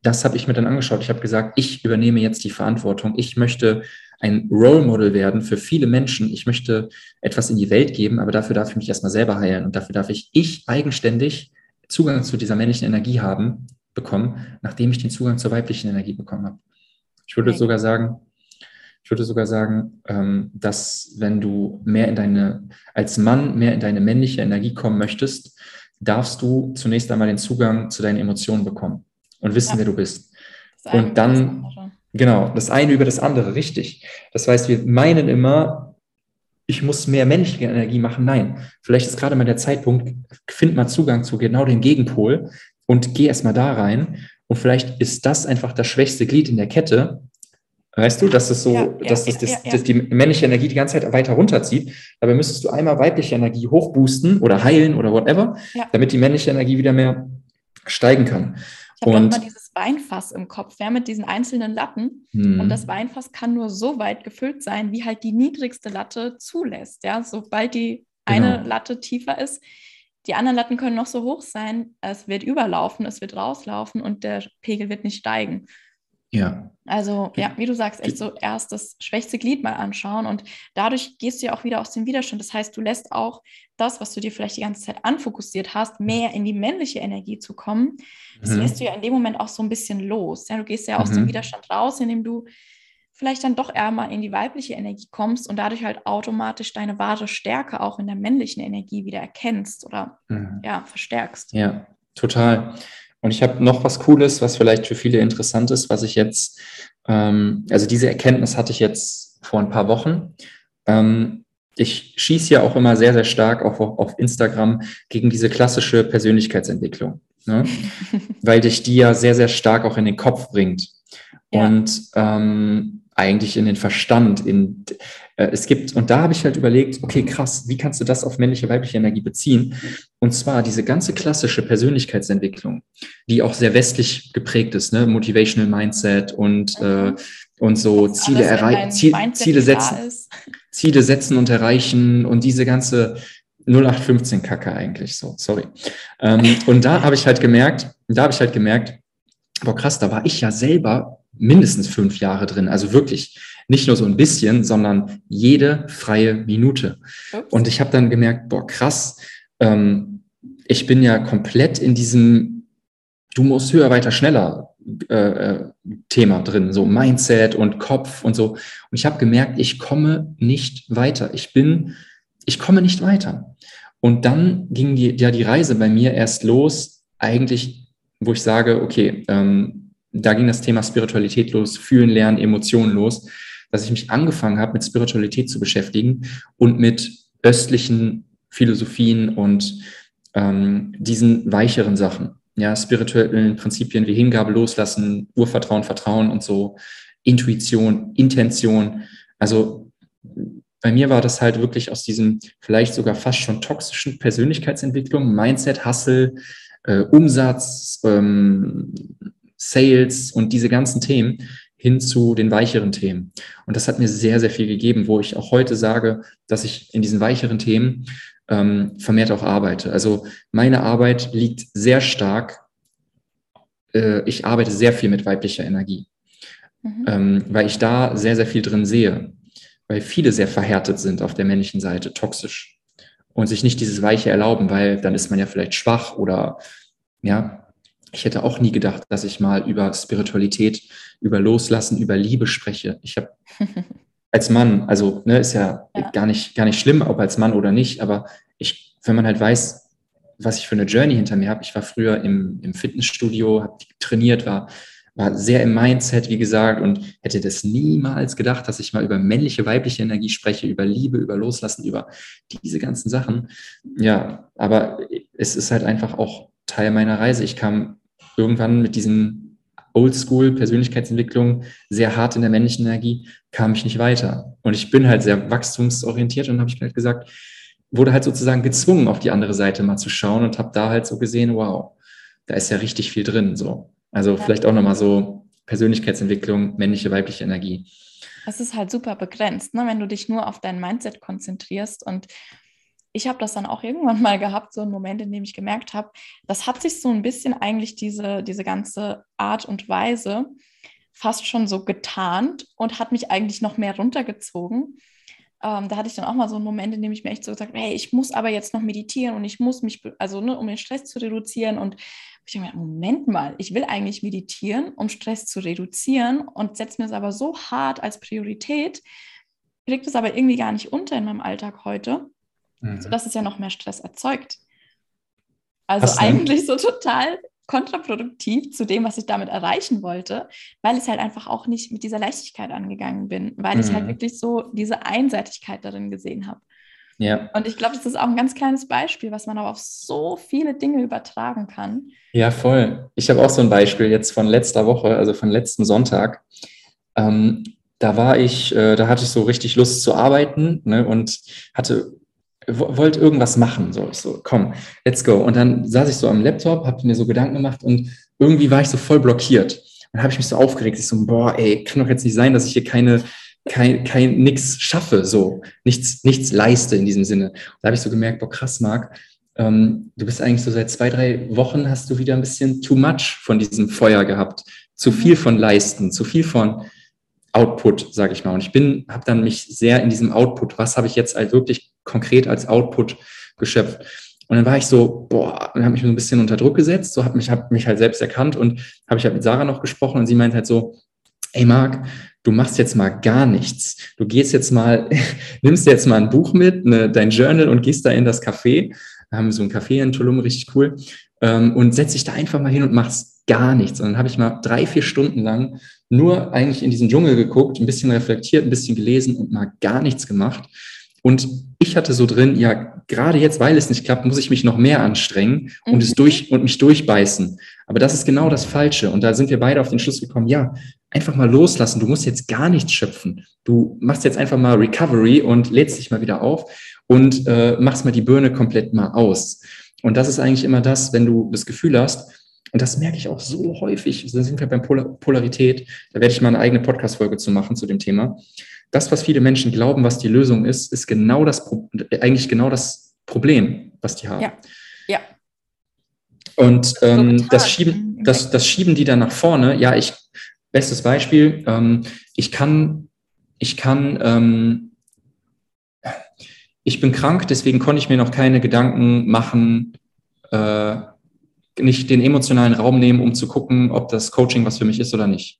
das habe ich mir dann angeschaut. Ich habe gesagt, ich übernehme jetzt die Verantwortung. Ich möchte ein Role Model werden für viele Menschen. Ich möchte etwas in die Welt geben, aber dafür darf ich mich erstmal selber heilen und dafür darf ich ich eigenständig Zugang zu dieser männlichen Energie haben, bekommen, nachdem ich den Zugang zur weiblichen Energie bekommen habe. Ich würde okay. sogar sagen, ich würde sogar sagen, ähm, dass wenn du mehr in deine, als Mann mehr in deine männliche Energie kommen möchtest, darfst du zunächst einmal den Zugang zu deinen Emotionen bekommen und wissen, ja. wer du bist. Und dann, genau, das eine über das andere, richtig. Das heißt, wir meinen immer, ich muss mehr männliche Energie machen. Nein, vielleicht ist gerade mal der Zeitpunkt, find mal Zugang zu genau dem Gegenpol und geh erstmal da rein und vielleicht ist das einfach das schwächste Glied in der Kette. Weißt du, dass es so, ja, dass ja, das, das, das, die männliche Energie die ganze Zeit weiter runterzieht. Dabei müsstest du einmal weibliche Energie hochboosten oder heilen oder whatever, damit die männliche Energie wieder mehr steigen kann. Ich habe immer dieses Weinfass im Kopf, ja, mit diesen einzelnen Latten. Hm. Und das Weinfass kann nur so weit gefüllt sein, wie halt die niedrigste Latte zulässt. Ja, sobald die eine genau. Latte tiefer ist, die anderen Latten können noch so hoch sein, es wird überlaufen, es wird rauslaufen und der Pegel wird nicht steigen. Ja. Also, ja, wie du sagst, echt so erst das schwächste Glied mal anschauen und dadurch gehst du ja auch wieder aus dem Widerstand. Das heißt, du lässt auch das, was du dir vielleicht die ganze Zeit anfokussiert hast, mehr in die männliche Energie zu kommen. Das mhm. lässt du ja in dem Moment auch so ein bisschen los. Ja, du gehst ja aus mhm. dem Widerstand raus, indem du vielleicht dann doch eher mal in die weibliche Energie kommst und dadurch halt automatisch deine wahre Stärke auch in der männlichen Energie wieder erkennst oder mhm. ja, verstärkst. Ja, total. Und ich habe noch was Cooles, was vielleicht für viele interessant ist, was ich jetzt, ähm, also diese Erkenntnis hatte ich jetzt vor ein paar Wochen. Ähm, ich schieße ja auch immer sehr, sehr stark auf, auf Instagram gegen diese klassische Persönlichkeitsentwicklung, ne? [LAUGHS] weil dich die ja sehr, sehr stark auch in den Kopf bringt. ja. und ähm, eigentlich in den Verstand. In, äh, es gibt, und da habe ich halt überlegt, okay, krass, wie kannst du das auf männliche, weibliche Energie beziehen? Und zwar diese ganze klassische Persönlichkeitsentwicklung, die auch sehr westlich geprägt ist, ne? Motivational Mindset und, mhm. äh, und so Ziele erreichen, Ziel, Ziele setzen, Ziele setzen und erreichen und diese ganze 0815 Kacke eigentlich so, sorry. Ähm, und da [LAUGHS] habe ich halt gemerkt, da habe ich halt gemerkt, boah krass, da war ich ja selber mindestens fünf Jahre drin. Also wirklich nicht nur so ein bisschen, sondern jede freie Minute. Und ich habe dann gemerkt, boah, krass, ähm, ich bin ja komplett in diesem Du musst höher, weiter, schneller äh, äh, Thema drin, so Mindset und Kopf und so. Und ich habe gemerkt, ich komme nicht weiter. Ich bin, ich komme nicht weiter. Und dann ging die, ja die Reise bei mir erst los, eigentlich, wo ich sage, okay, ähm, da ging das Thema Spiritualität los, fühlen, lernen, Emotionen los, dass ich mich angefangen habe, mit Spiritualität zu beschäftigen und mit östlichen Philosophien und ähm, diesen weicheren Sachen. Ja, spirituellen Prinzipien wie Hingabe, Loslassen, Urvertrauen, Vertrauen und so, Intuition, Intention. Also bei mir war das halt wirklich aus diesem vielleicht sogar fast schon toxischen Persönlichkeitsentwicklung, Mindset, Hustle, äh, Umsatz, ähm, Sales und diese ganzen Themen hin zu den weicheren Themen. Und das hat mir sehr, sehr viel gegeben, wo ich auch heute sage, dass ich in diesen weicheren Themen ähm, vermehrt auch arbeite. Also meine Arbeit liegt sehr stark, äh, ich arbeite sehr viel mit weiblicher Energie, mhm. ähm, weil ich da sehr, sehr viel drin sehe, weil viele sehr verhärtet sind auf der männlichen Seite, toxisch und sich nicht dieses Weiche erlauben, weil dann ist man ja vielleicht schwach oder ja, ich hätte auch nie gedacht, dass ich mal über Spiritualität, über Loslassen, über Liebe spreche. Ich habe [LAUGHS] als Mann, also ne, ist ja, ja, gar nicht gar nicht schlimm, ob als Mann oder nicht, aber ich, wenn man halt weiß, was ich für eine Journey hinter mir habe. Ich war früher im, im Fitnessstudio, habe trainiert, war war sehr im Mindset, wie gesagt, und hätte das niemals gedacht, dass ich mal über männliche, weibliche Energie spreche, über Liebe, über Loslassen, über diese ganzen Sachen. Ja, aber es ist halt einfach auch Teil meiner Reise. Ich kam irgendwann mit diesen Oldschool-Persönlichkeitsentwicklung sehr hart in der männlichen Energie, kam ich nicht weiter. Und ich bin halt sehr wachstumsorientiert und habe ich halt gesagt, wurde halt sozusagen gezwungen, auf die andere Seite mal zu schauen und habe da halt so gesehen, wow, da ist ja richtig viel drin. So. Also ja. vielleicht auch nochmal so Persönlichkeitsentwicklung, männliche, weibliche Energie. Es ist halt super begrenzt, ne? wenn du dich nur auf dein Mindset konzentrierst und ich habe das dann auch irgendwann [LAUGHS] mal gehabt, so einen Moment, in dem ich gemerkt habe, das hat sich so ein bisschen eigentlich diese, diese ganze Art und Weise fast schon so getarnt und hat mich eigentlich noch mehr runtergezogen. Ähm, da hatte ich dann auch mal so einen Moment, in dem ich mir echt so gesagt habe, hey, ich muss aber jetzt noch meditieren und ich muss mich, also ne, um den Stress zu reduzieren. Und ich denke mir, Moment mal, ich will eigentlich meditieren, um Stress zu reduzieren und setze mir es aber so hart als Priorität, kriegt es aber irgendwie gar nicht unter in meinem Alltag heute mhm. sodass es ja noch mehr Stress erzeugt. Also eigentlich so total kontraproduktiv zu dem, was ich damit erreichen wollte, weil ich halt einfach auch nicht mit dieser Leichtigkeit angegangen bin, weil mhm. ich halt mhm. wirklich so diese Einseitigkeit darin gesehen habe. Ja. Und ich glaube, das ist auch ein ganz kleines Beispiel, was man aber auf so viele Dinge übertragen kann. Ja, voll. Ich habe auch so ein Beispiel jetzt von letzter Woche, also von letzten Sonntag. Ähm, da war ich, äh, da hatte ich so richtig Lust zu arbeiten ne, und hatte wollte irgendwas machen. So, ich so, komm, let's go. Und dann saß ich so am Laptop, habe mir so Gedanken gemacht und irgendwie war ich so voll blockiert. Und habe ich mich so aufgeregt. Ich so, boah, ey, kann doch jetzt nicht sein, dass ich hier keine, kein, kein nix schaffe, so nichts, nichts leiste in diesem Sinne. Und da habe ich so gemerkt, boah, krass, Marc, ähm, du bist eigentlich so seit zwei, drei Wochen hast du wieder ein bisschen too much von diesem Feuer gehabt. Zu viel von leisten, zu viel von Output, sage ich mal. Und ich bin, habe dann mich sehr in diesem Output, was habe ich jetzt halt wirklich konkret als Output geschöpft? Und dann war ich so, boah, und habe mich so ein bisschen unter Druck gesetzt, so habe mich, hab mich halt selbst erkannt und habe ich halt mit Sarah noch gesprochen und sie meint halt so, ey Marc, du machst jetzt mal gar nichts. Du gehst jetzt mal, [LAUGHS] nimmst jetzt mal ein Buch mit, ne, dein Journal und gehst da in das Café. Da haben wir so ein Café in Tulum, richtig cool. Ähm, und setz dich da einfach mal hin und machst gar nichts. Und dann habe ich mal drei, vier Stunden lang nur eigentlich in diesen Dschungel geguckt, ein bisschen reflektiert, ein bisschen gelesen und mal gar nichts gemacht. Und ich hatte so drin, ja, gerade jetzt, weil es nicht klappt, muss ich mich noch mehr anstrengen und mhm. es durch und mich durchbeißen. Aber das ist genau das Falsche. Und da sind wir beide auf den Schluss gekommen, ja, einfach mal loslassen. Du musst jetzt gar nichts schöpfen. Du machst jetzt einfach mal Recovery und lädst dich mal wieder auf und äh, machst mal die Birne komplett mal aus. Und das ist eigentlich immer das, wenn du das Gefühl hast, und das merke ich auch so häufig, da sind wir beim Polar Polarität, da werde ich mal eine eigene Podcast-Folge zu machen zu dem Thema. Das, was viele Menschen glauben, was die Lösung ist, ist genau das, eigentlich genau das Problem, was die haben. Ja. ja. Und ähm, das, schieben, das, das schieben die dann nach vorne. Ja, ich, bestes Beispiel, ähm, ich kann, ich kann, ähm, ich bin krank, deswegen konnte ich mir noch keine Gedanken machen, äh, nicht den emotionalen Raum nehmen, um zu gucken, ob das Coaching was für mich ist oder nicht.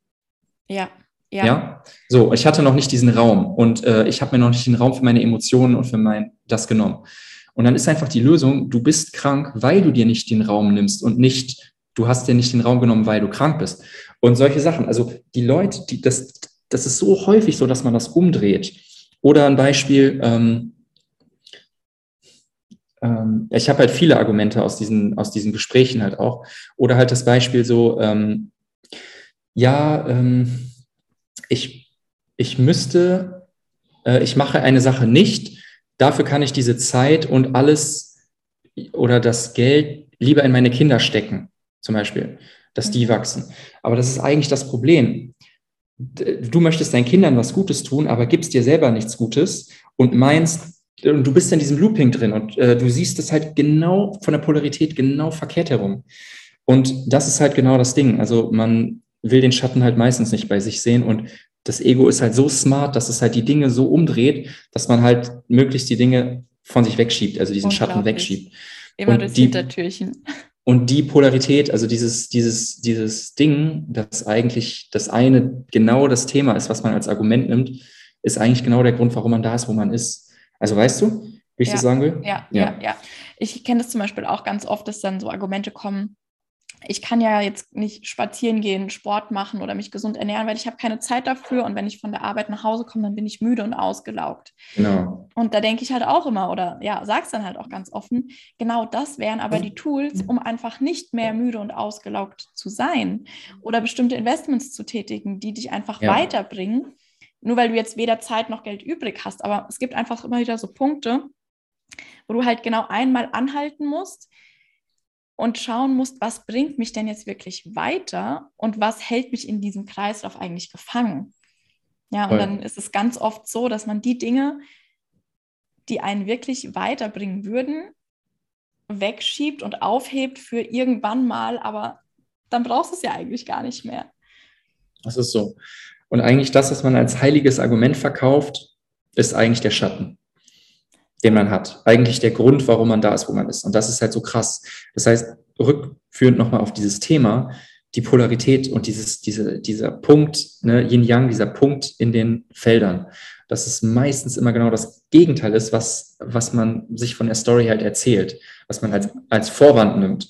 Ja. Ja. ja. So, ich hatte noch nicht diesen Raum und äh, ich habe mir noch nicht den Raum für meine Emotionen und für mein das genommen. Und dann ist einfach die Lösung, du bist krank, weil du dir nicht den Raum nimmst und nicht, du hast dir nicht den Raum genommen, weil du krank bist. Und solche Sachen. Also die Leute, die, das, das ist so häufig so, dass man das umdreht. Oder ein Beispiel, ähm, ähm, ich habe halt viele Argumente aus diesen, aus diesen Gesprächen halt auch. Oder halt das Beispiel so, ähm, ja, ähm, ich, ich müsste, äh, ich mache eine Sache nicht, Dafür kann ich diese Zeit und alles oder das Geld lieber in meine Kinder stecken, zum Beispiel, dass die mhm. wachsen. Aber das ist eigentlich das Problem. Du möchtest deinen Kindern was Gutes tun, aber gibst dir selber nichts Gutes und meinst, und du bist in diesem Looping drin und äh, du siehst es halt genau von der Polarität genau verkehrt herum. Und das ist halt genau das Ding. Also man will den Schatten halt meistens nicht bei sich sehen und das Ego ist halt so smart, dass es halt die Dinge so umdreht, dass man halt möglichst die Dinge von sich wegschiebt, also diesen Schatten wegschiebt. Immer und durchs die, Hintertürchen. Und die Polarität, also dieses, dieses, dieses Ding, das eigentlich das eine genau das Thema ist, was man als Argument nimmt, ist eigentlich genau der Grund, warum man da ist, wo man ist. Also weißt du, wie ich ja, das sagen will? Ja, ja, ja, ja. Ich kenne das zum Beispiel auch ganz oft, dass dann so Argumente kommen, ich kann ja jetzt nicht spazieren gehen, Sport machen oder mich gesund ernähren, weil ich habe keine Zeit dafür und wenn ich von der Arbeit nach Hause komme, dann bin ich müde und ausgelaugt. Genau. Und da denke ich halt auch immer oder ja, sag's dann halt auch ganz offen, genau das wären aber die Tools, um einfach nicht mehr müde und ausgelaugt zu sein oder bestimmte Investments zu tätigen, die dich einfach ja. weiterbringen, nur weil du jetzt weder Zeit noch Geld übrig hast, aber es gibt einfach immer wieder so Punkte, wo du halt genau einmal anhalten musst, und schauen musst, was bringt mich denn jetzt wirklich weiter und was hält mich in diesem Kreislauf eigentlich gefangen. Ja, und Voll. dann ist es ganz oft so, dass man die Dinge, die einen wirklich weiterbringen würden, wegschiebt und aufhebt für irgendwann mal, aber dann brauchst du es ja eigentlich gar nicht mehr. Das ist so. Und eigentlich das, was man als heiliges Argument verkauft, ist eigentlich der Schatten den man hat. Eigentlich der Grund, warum man da ist, wo man ist. Und das ist halt so krass. Das heißt, rückführend nochmal auf dieses Thema, die Polarität und dieses, diese, dieser Punkt, ne, Yin-Yang, dieser Punkt in den Feldern, dass es meistens immer genau das Gegenteil ist, was, was man sich von der Story halt erzählt, was man als, als Vorwand nimmt.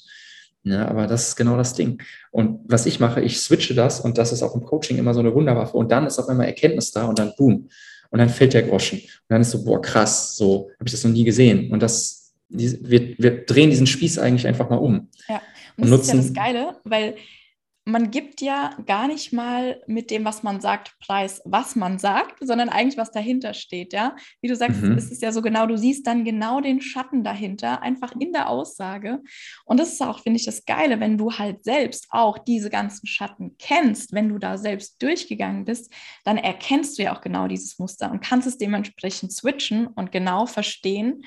Ja, aber das ist genau das Ding. Und was ich mache, ich switche das und das ist auch im Coaching immer so eine Wunderwaffe. Und dann ist auf einmal Erkenntnis da und dann boom. Und dann fällt der Groschen. Und dann ist so, boah, krass, so habe ich das noch nie gesehen. Und das, wir, wir drehen diesen Spieß eigentlich einfach mal um. Ja, und, und das nutzen, ist ja das Geile, weil man gibt ja gar nicht mal mit dem, was man sagt, preis, was man sagt, sondern eigentlich, was dahinter steht, ja. Wie du sagst, mhm. ist es ja so genau, du siehst dann genau den Schatten dahinter, einfach in der Aussage. Und das ist auch, finde ich, das Geile, wenn du halt selbst auch diese ganzen Schatten kennst, wenn du da selbst durchgegangen bist, dann erkennst du ja auch genau dieses Muster und kannst es dementsprechend switchen und genau verstehen,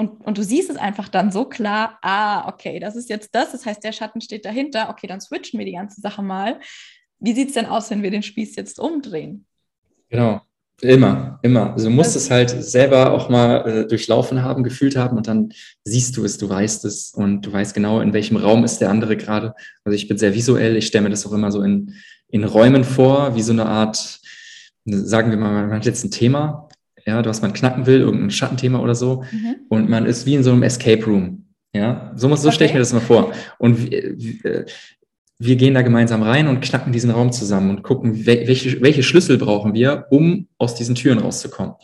und, und du siehst es einfach dann so klar, ah, okay, das ist jetzt das, das heißt, der Schatten steht dahinter, okay, dann switchen wir die ganze Sache mal. Wie sieht es denn aus, wenn wir den Spieß jetzt umdrehen? Genau, immer, immer. Also du musst es halt selber auch mal äh, durchlaufen haben, gefühlt haben und dann siehst du es, du weißt es und du weißt genau, in welchem Raum ist der andere gerade. Also ich bin sehr visuell, ich stelle mir das auch immer so in, in Räumen vor, wie so eine Art, sagen wir mal, man hat jetzt ein Thema ja, was man knacken will, irgendein Schattenthema oder so. Mhm. Und man ist wie in so einem Escape Room. Ja, so, muss, so okay. stelle ich mir das mal vor. Und wir, wir gehen da gemeinsam rein und knacken diesen Raum zusammen und gucken, welche, welche Schlüssel brauchen wir, um aus diesen Türen rauszukommen.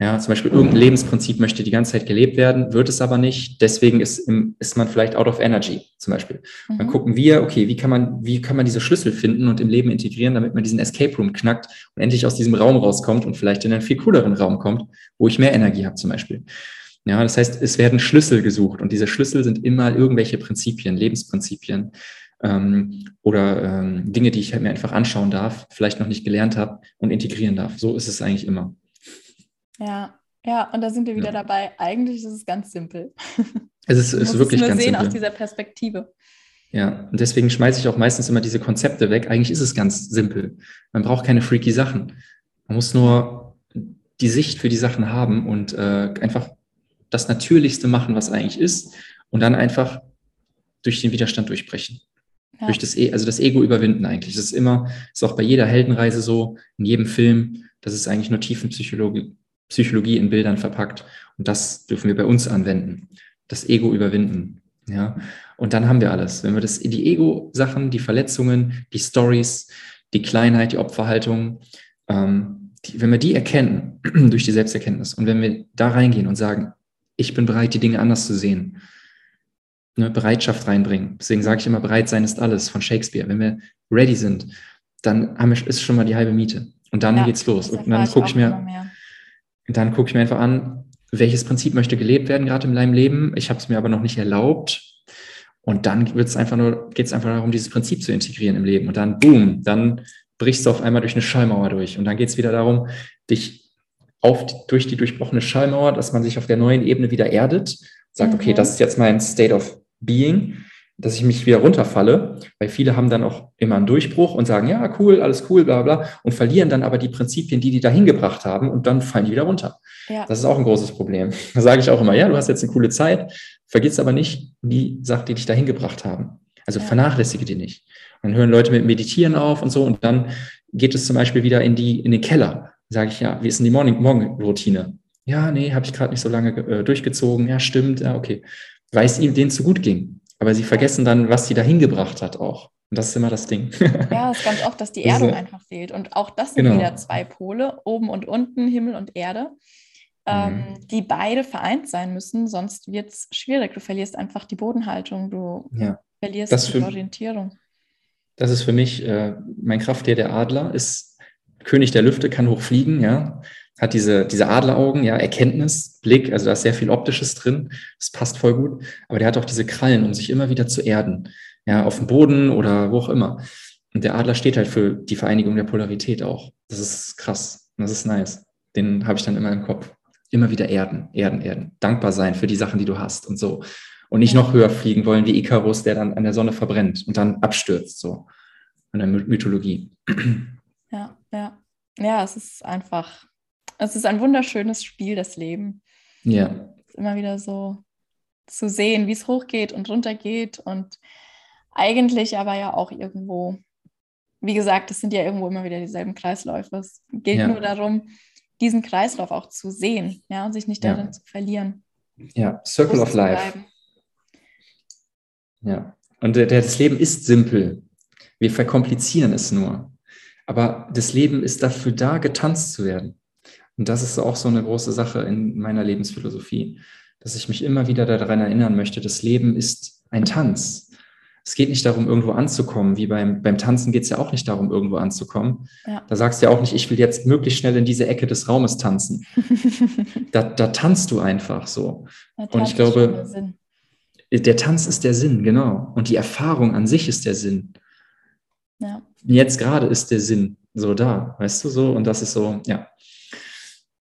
Ja, zum Beispiel irgendein Lebensprinzip möchte die ganze Zeit gelebt werden, wird es aber nicht. Deswegen ist, im, ist man vielleicht out of energy, zum Beispiel. Mhm. Dann gucken wir, okay, wie kann man, wie kann man diese Schlüssel finden und im Leben integrieren, damit man diesen Escape Room knackt und endlich aus diesem Raum rauskommt und vielleicht in einen viel cooleren Raum kommt, wo ich mehr Energie habe, zum Beispiel. Ja, das heißt, es werden Schlüssel gesucht und diese Schlüssel sind immer irgendwelche Prinzipien, Lebensprinzipien ähm, oder ähm, Dinge, die ich halt mir einfach anschauen darf, vielleicht noch nicht gelernt habe und integrieren darf. So ist es eigentlich immer. Ja, ja, und da sind wir wieder ja. dabei. Eigentlich ist es ganz simpel. Es ist, ist wirklich es nur ganz sehen simpel. aus dieser Perspektive. Ja, und deswegen schmeiße ich auch meistens immer diese Konzepte weg. Eigentlich ist es ganz simpel. Man braucht keine freaky Sachen. Man muss nur die Sicht für die Sachen haben und äh, einfach das Natürlichste machen, was eigentlich ist, und dann einfach durch den Widerstand durchbrechen. Ja. Durch das, e also das Ego überwinden eigentlich. Das ist immer, ist auch bei jeder Heldenreise so, in jedem Film. Das ist eigentlich nur Tiefenpsychologie, Psychologie in Bildern verpackt. Und das dürfen wir bei uns anwenden. Das Ego überwinden. Ja. Und dann haben wir alles. Wenn wir das, die Ego-Sachen, die Verletzungen, die Stories, die Kleinheit, die Opferhaltung, ähm, die, wenn wir die erkennen [CLEARS THROAT] durch die Selbsterkenntnis und wenn wir da reingehen und sagen, ich bin bereit, die Dinge anders zu sehen, ne, Bereitschaft reinbringen. Deswegen sage ich immer, bereit sein ist alles von Shakespeare. Wenn wir ready sind, dann haben wir, ist schon mal die halbe Miete. Und dann ja, geht's los. Und dann gucke ich mir, dann gucke ich mir einfach an, welches Prinzip möchte gelebt werden gerade in meinem Leben. Ich habe es mir aber noch nicht erlaubt. Und dann wird es einfach nur, geht es einfach darum, dieses Prinzip zu integrieren im Leben. Und dann, boom, dann brichst du auf einmal durch eine Schallmauer durch. Und dann geht es wieder darum, dich auf, durch die durchbrochene Schallmauer, dass man sich auf der neuen Ebene wieder erdet, sagt, mhm. okay, das ist jetzt mein State of Being dass ich mich wieder runterfalle, weil viele haben dann auch immer einen Durchbruch und sagen, ja, cool, alles cool, bla bla, und verlieren dann aber die Prinzipien, die die dahin gebracht haben und dann fallen die wieder runter. Ja. Das ist auch ein großes Problem. [LAUGHS] Da sage ich auch immer, ja, du hast jetzt eine coole Zeit, vergiss aber nicht die Sachen, die dich dahin gebracht haben. Also ja. vernachlässige die nicht. Und dann hören Leute mit Meditieren auf und so und dann geht es zum Beispiel wieder in, die, in den Keller. Sage ich, ja, wie ist denn die Morning-Routine? Ja, nee, habe ich gerade nicht so lange äh, durchgezogen. Ja, stimmt, ja, okay. Weil es ihm denen zu gut ging. Aber sie vergessen dann, was sie dahin gebracht hat auch. Und das ist immer das Ding. [LAUGHS] ja, es ist ganz oft, dass die Erdung einfach fehlt. Und auch das sind genau. wieder zwei Pole, oben und unten, Himmel und Erde, ähm, mhm. die beide vereint sein müssen, sonst wird es schwierig. Du verlierst einfach die Bodenhaltung, du ja. verlierst das die für, Orientierung. Das ist für mich, äh, mein Krafttier der Adler ist König der Lüfte, kann hochfliegen, ja hat diese, diese Adleraugen, ja, Erkenntnis, Blick, also da ist sehr viel Optisches drin, das passt voll gut, aber der hat auch diese Krallen, um sich immer wieder zu erden, ja, auf dem Boden oder wo auch immer. Und der Adler steht halt für die Vereinigung der Polarität auch. Das ist krass, das ist nice. Den habe ich dann immer im Kopf. Immer wieder erden, erden, erden. Dankbar sein für die Sachen, die du hast und so. Und nicht noch höher fliegen wollen wie Icarus, der dann an der Sonne verbrennt und dann abstürzt, so. An der Mythologie. Ja, ja. Ja, es ist einfach es ist ein wunderschönes Spiel, das Leben. Ja. immer wieder so zu sehen, wie es hochgeht und runtergeht und eigentlich aber ja auch irgendwo, wie gesagt, es sind ja irgendwo immer wieder dieselben Kreisläufe. Es geht ja. nur darum, diesen Kreislauf auch zu sehen, ja, und sich nicht darin ja. zu verlieren. Ja, Circle of Life. Ja, und der, das Leben ist simpel. Wir verkomplizieren es nur. Aber das Leben ist dafür da, getanzt zu werden. Und das ist auch so eine große Sache in meiner Lebensphilosophie, dass ich mich immer wieder daran erinnern möchte, das Leben ist ein Tanz. Es geht nicht darum, irgendwo anzukommen. Wie beim, beim Tanzen geht es ja auch nicht darum, irgendwo anzukommen. Ja. Da sagst du ja auch nicht, ich will jetzt möglichst schnell in diese Ecke des Raumes tanzen. [LAUGHS] da, da tanzt du einfach so. Und ich glaube, der Tanz ist der Sinn, genau. Und die Erfahrung an sich ist der Sinn. Ja. Jetzt gerade ist der Sinn so da, weißt du so? Und das ist so, ja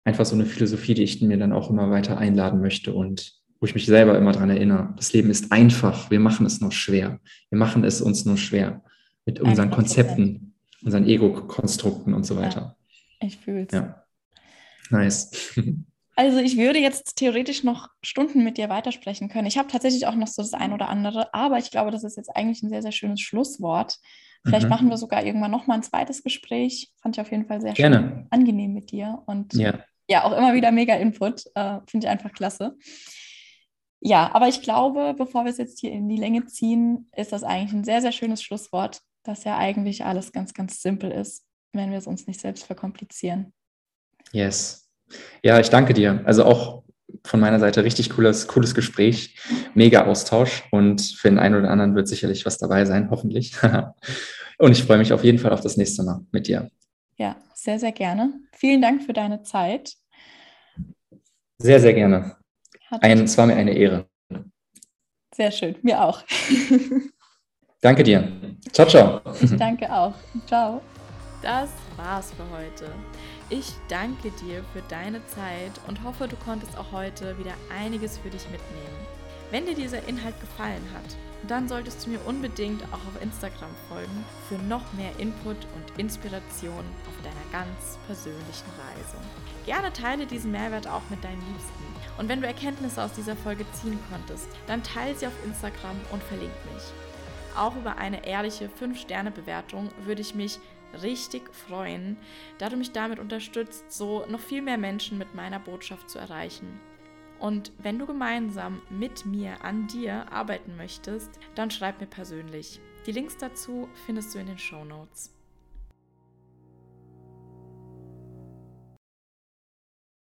einfach so eine Philosophie, die ich mir dann auch immer weiter einladen möchte und wo ich mich selber immer daran erinnere. Das Leben ist einfach, wir machen es nur schwer. Wir machen es uns nur schwer mit unseren Konzepten, unseren Ego-Konstrukten und so weiter. Ja, ich fühle es. Ja. Nice. [LAUGHS] Also ich würde jetzt theoretisch noch Stunden mit dir weitersprechen können. Ich habe tatsächlich auch noch so das ein oder andere, aber ich glaube, das ist jetzt eigentlich ein sehr, sehr schönes Schlusswort. Vielleicht mhm. machen wir sogar irgendwann noch mal ein zweites Gespräch. Fand ich auf jeden Fall sehr Gerne. schön, angenehm mit dir. Und ja ja, auch immer wieder mega Input. Äh, Finde ich einfach klasse. Ja, aber ich glaube, bevor wir es jetzt hier in die Länge ziehen, ist das eigentlich ein sehr, sehr schönes Schlusswort, dass ja eigentlich alles ganz, ganz simpel ist, wenn wir es uns nicht selbst verkomplizieren. Yes. Ja, ich danke dir. Also auch von meiner Seite richtig cooles, cooles Gespräch, mega Austausch und für den einen oder anderen wird sicherlich was dabei sein, hoffentlich. [LAUGHS] und ich freue mich auf jeden Fall auf das nächste Mal mit dir. Ja, sehr, sehr gerne. Vielen Dank für deine Zeit. Sehr, sehr gerne. Ein, es war mir eine Ehre. Sehr schön, mir auch. [LAUGHS] Danke dir. Ciao, ciao. Ich [LAUGHS] danke auch. Ciao. Das war's für heute. Ich danke dir für deine Zeit und hoffe, du konntest auch heute wieder einiges für dich mitnehmen. Wenn dir dieser Inhalt gefallen hat, dann solltest du mir unbedingt auch auf Instagram folgen für noch mehr Input und Inspiration auf deiner ganz persönlichen Reise. Gerne teile diesen Mehrwert auch mit deinen Liebsten. Und wenn du Erkenntnisse aus dieser Folge ziehen konntest, dann teile sie auf Instagram und verlink mich. Auch über eine ehrliche 5-Sterne-Bewertung würde ich mich richtig freuen, da du mich damit unterstützt, so noch viel mehr Menschen mit meiner Botschaft zu erreichen. Und wenn du gemeinsam mit mir an dir arbeiten möchtest, dann schreib mir persönlich. Die Links dazu findest du in den Show Notes.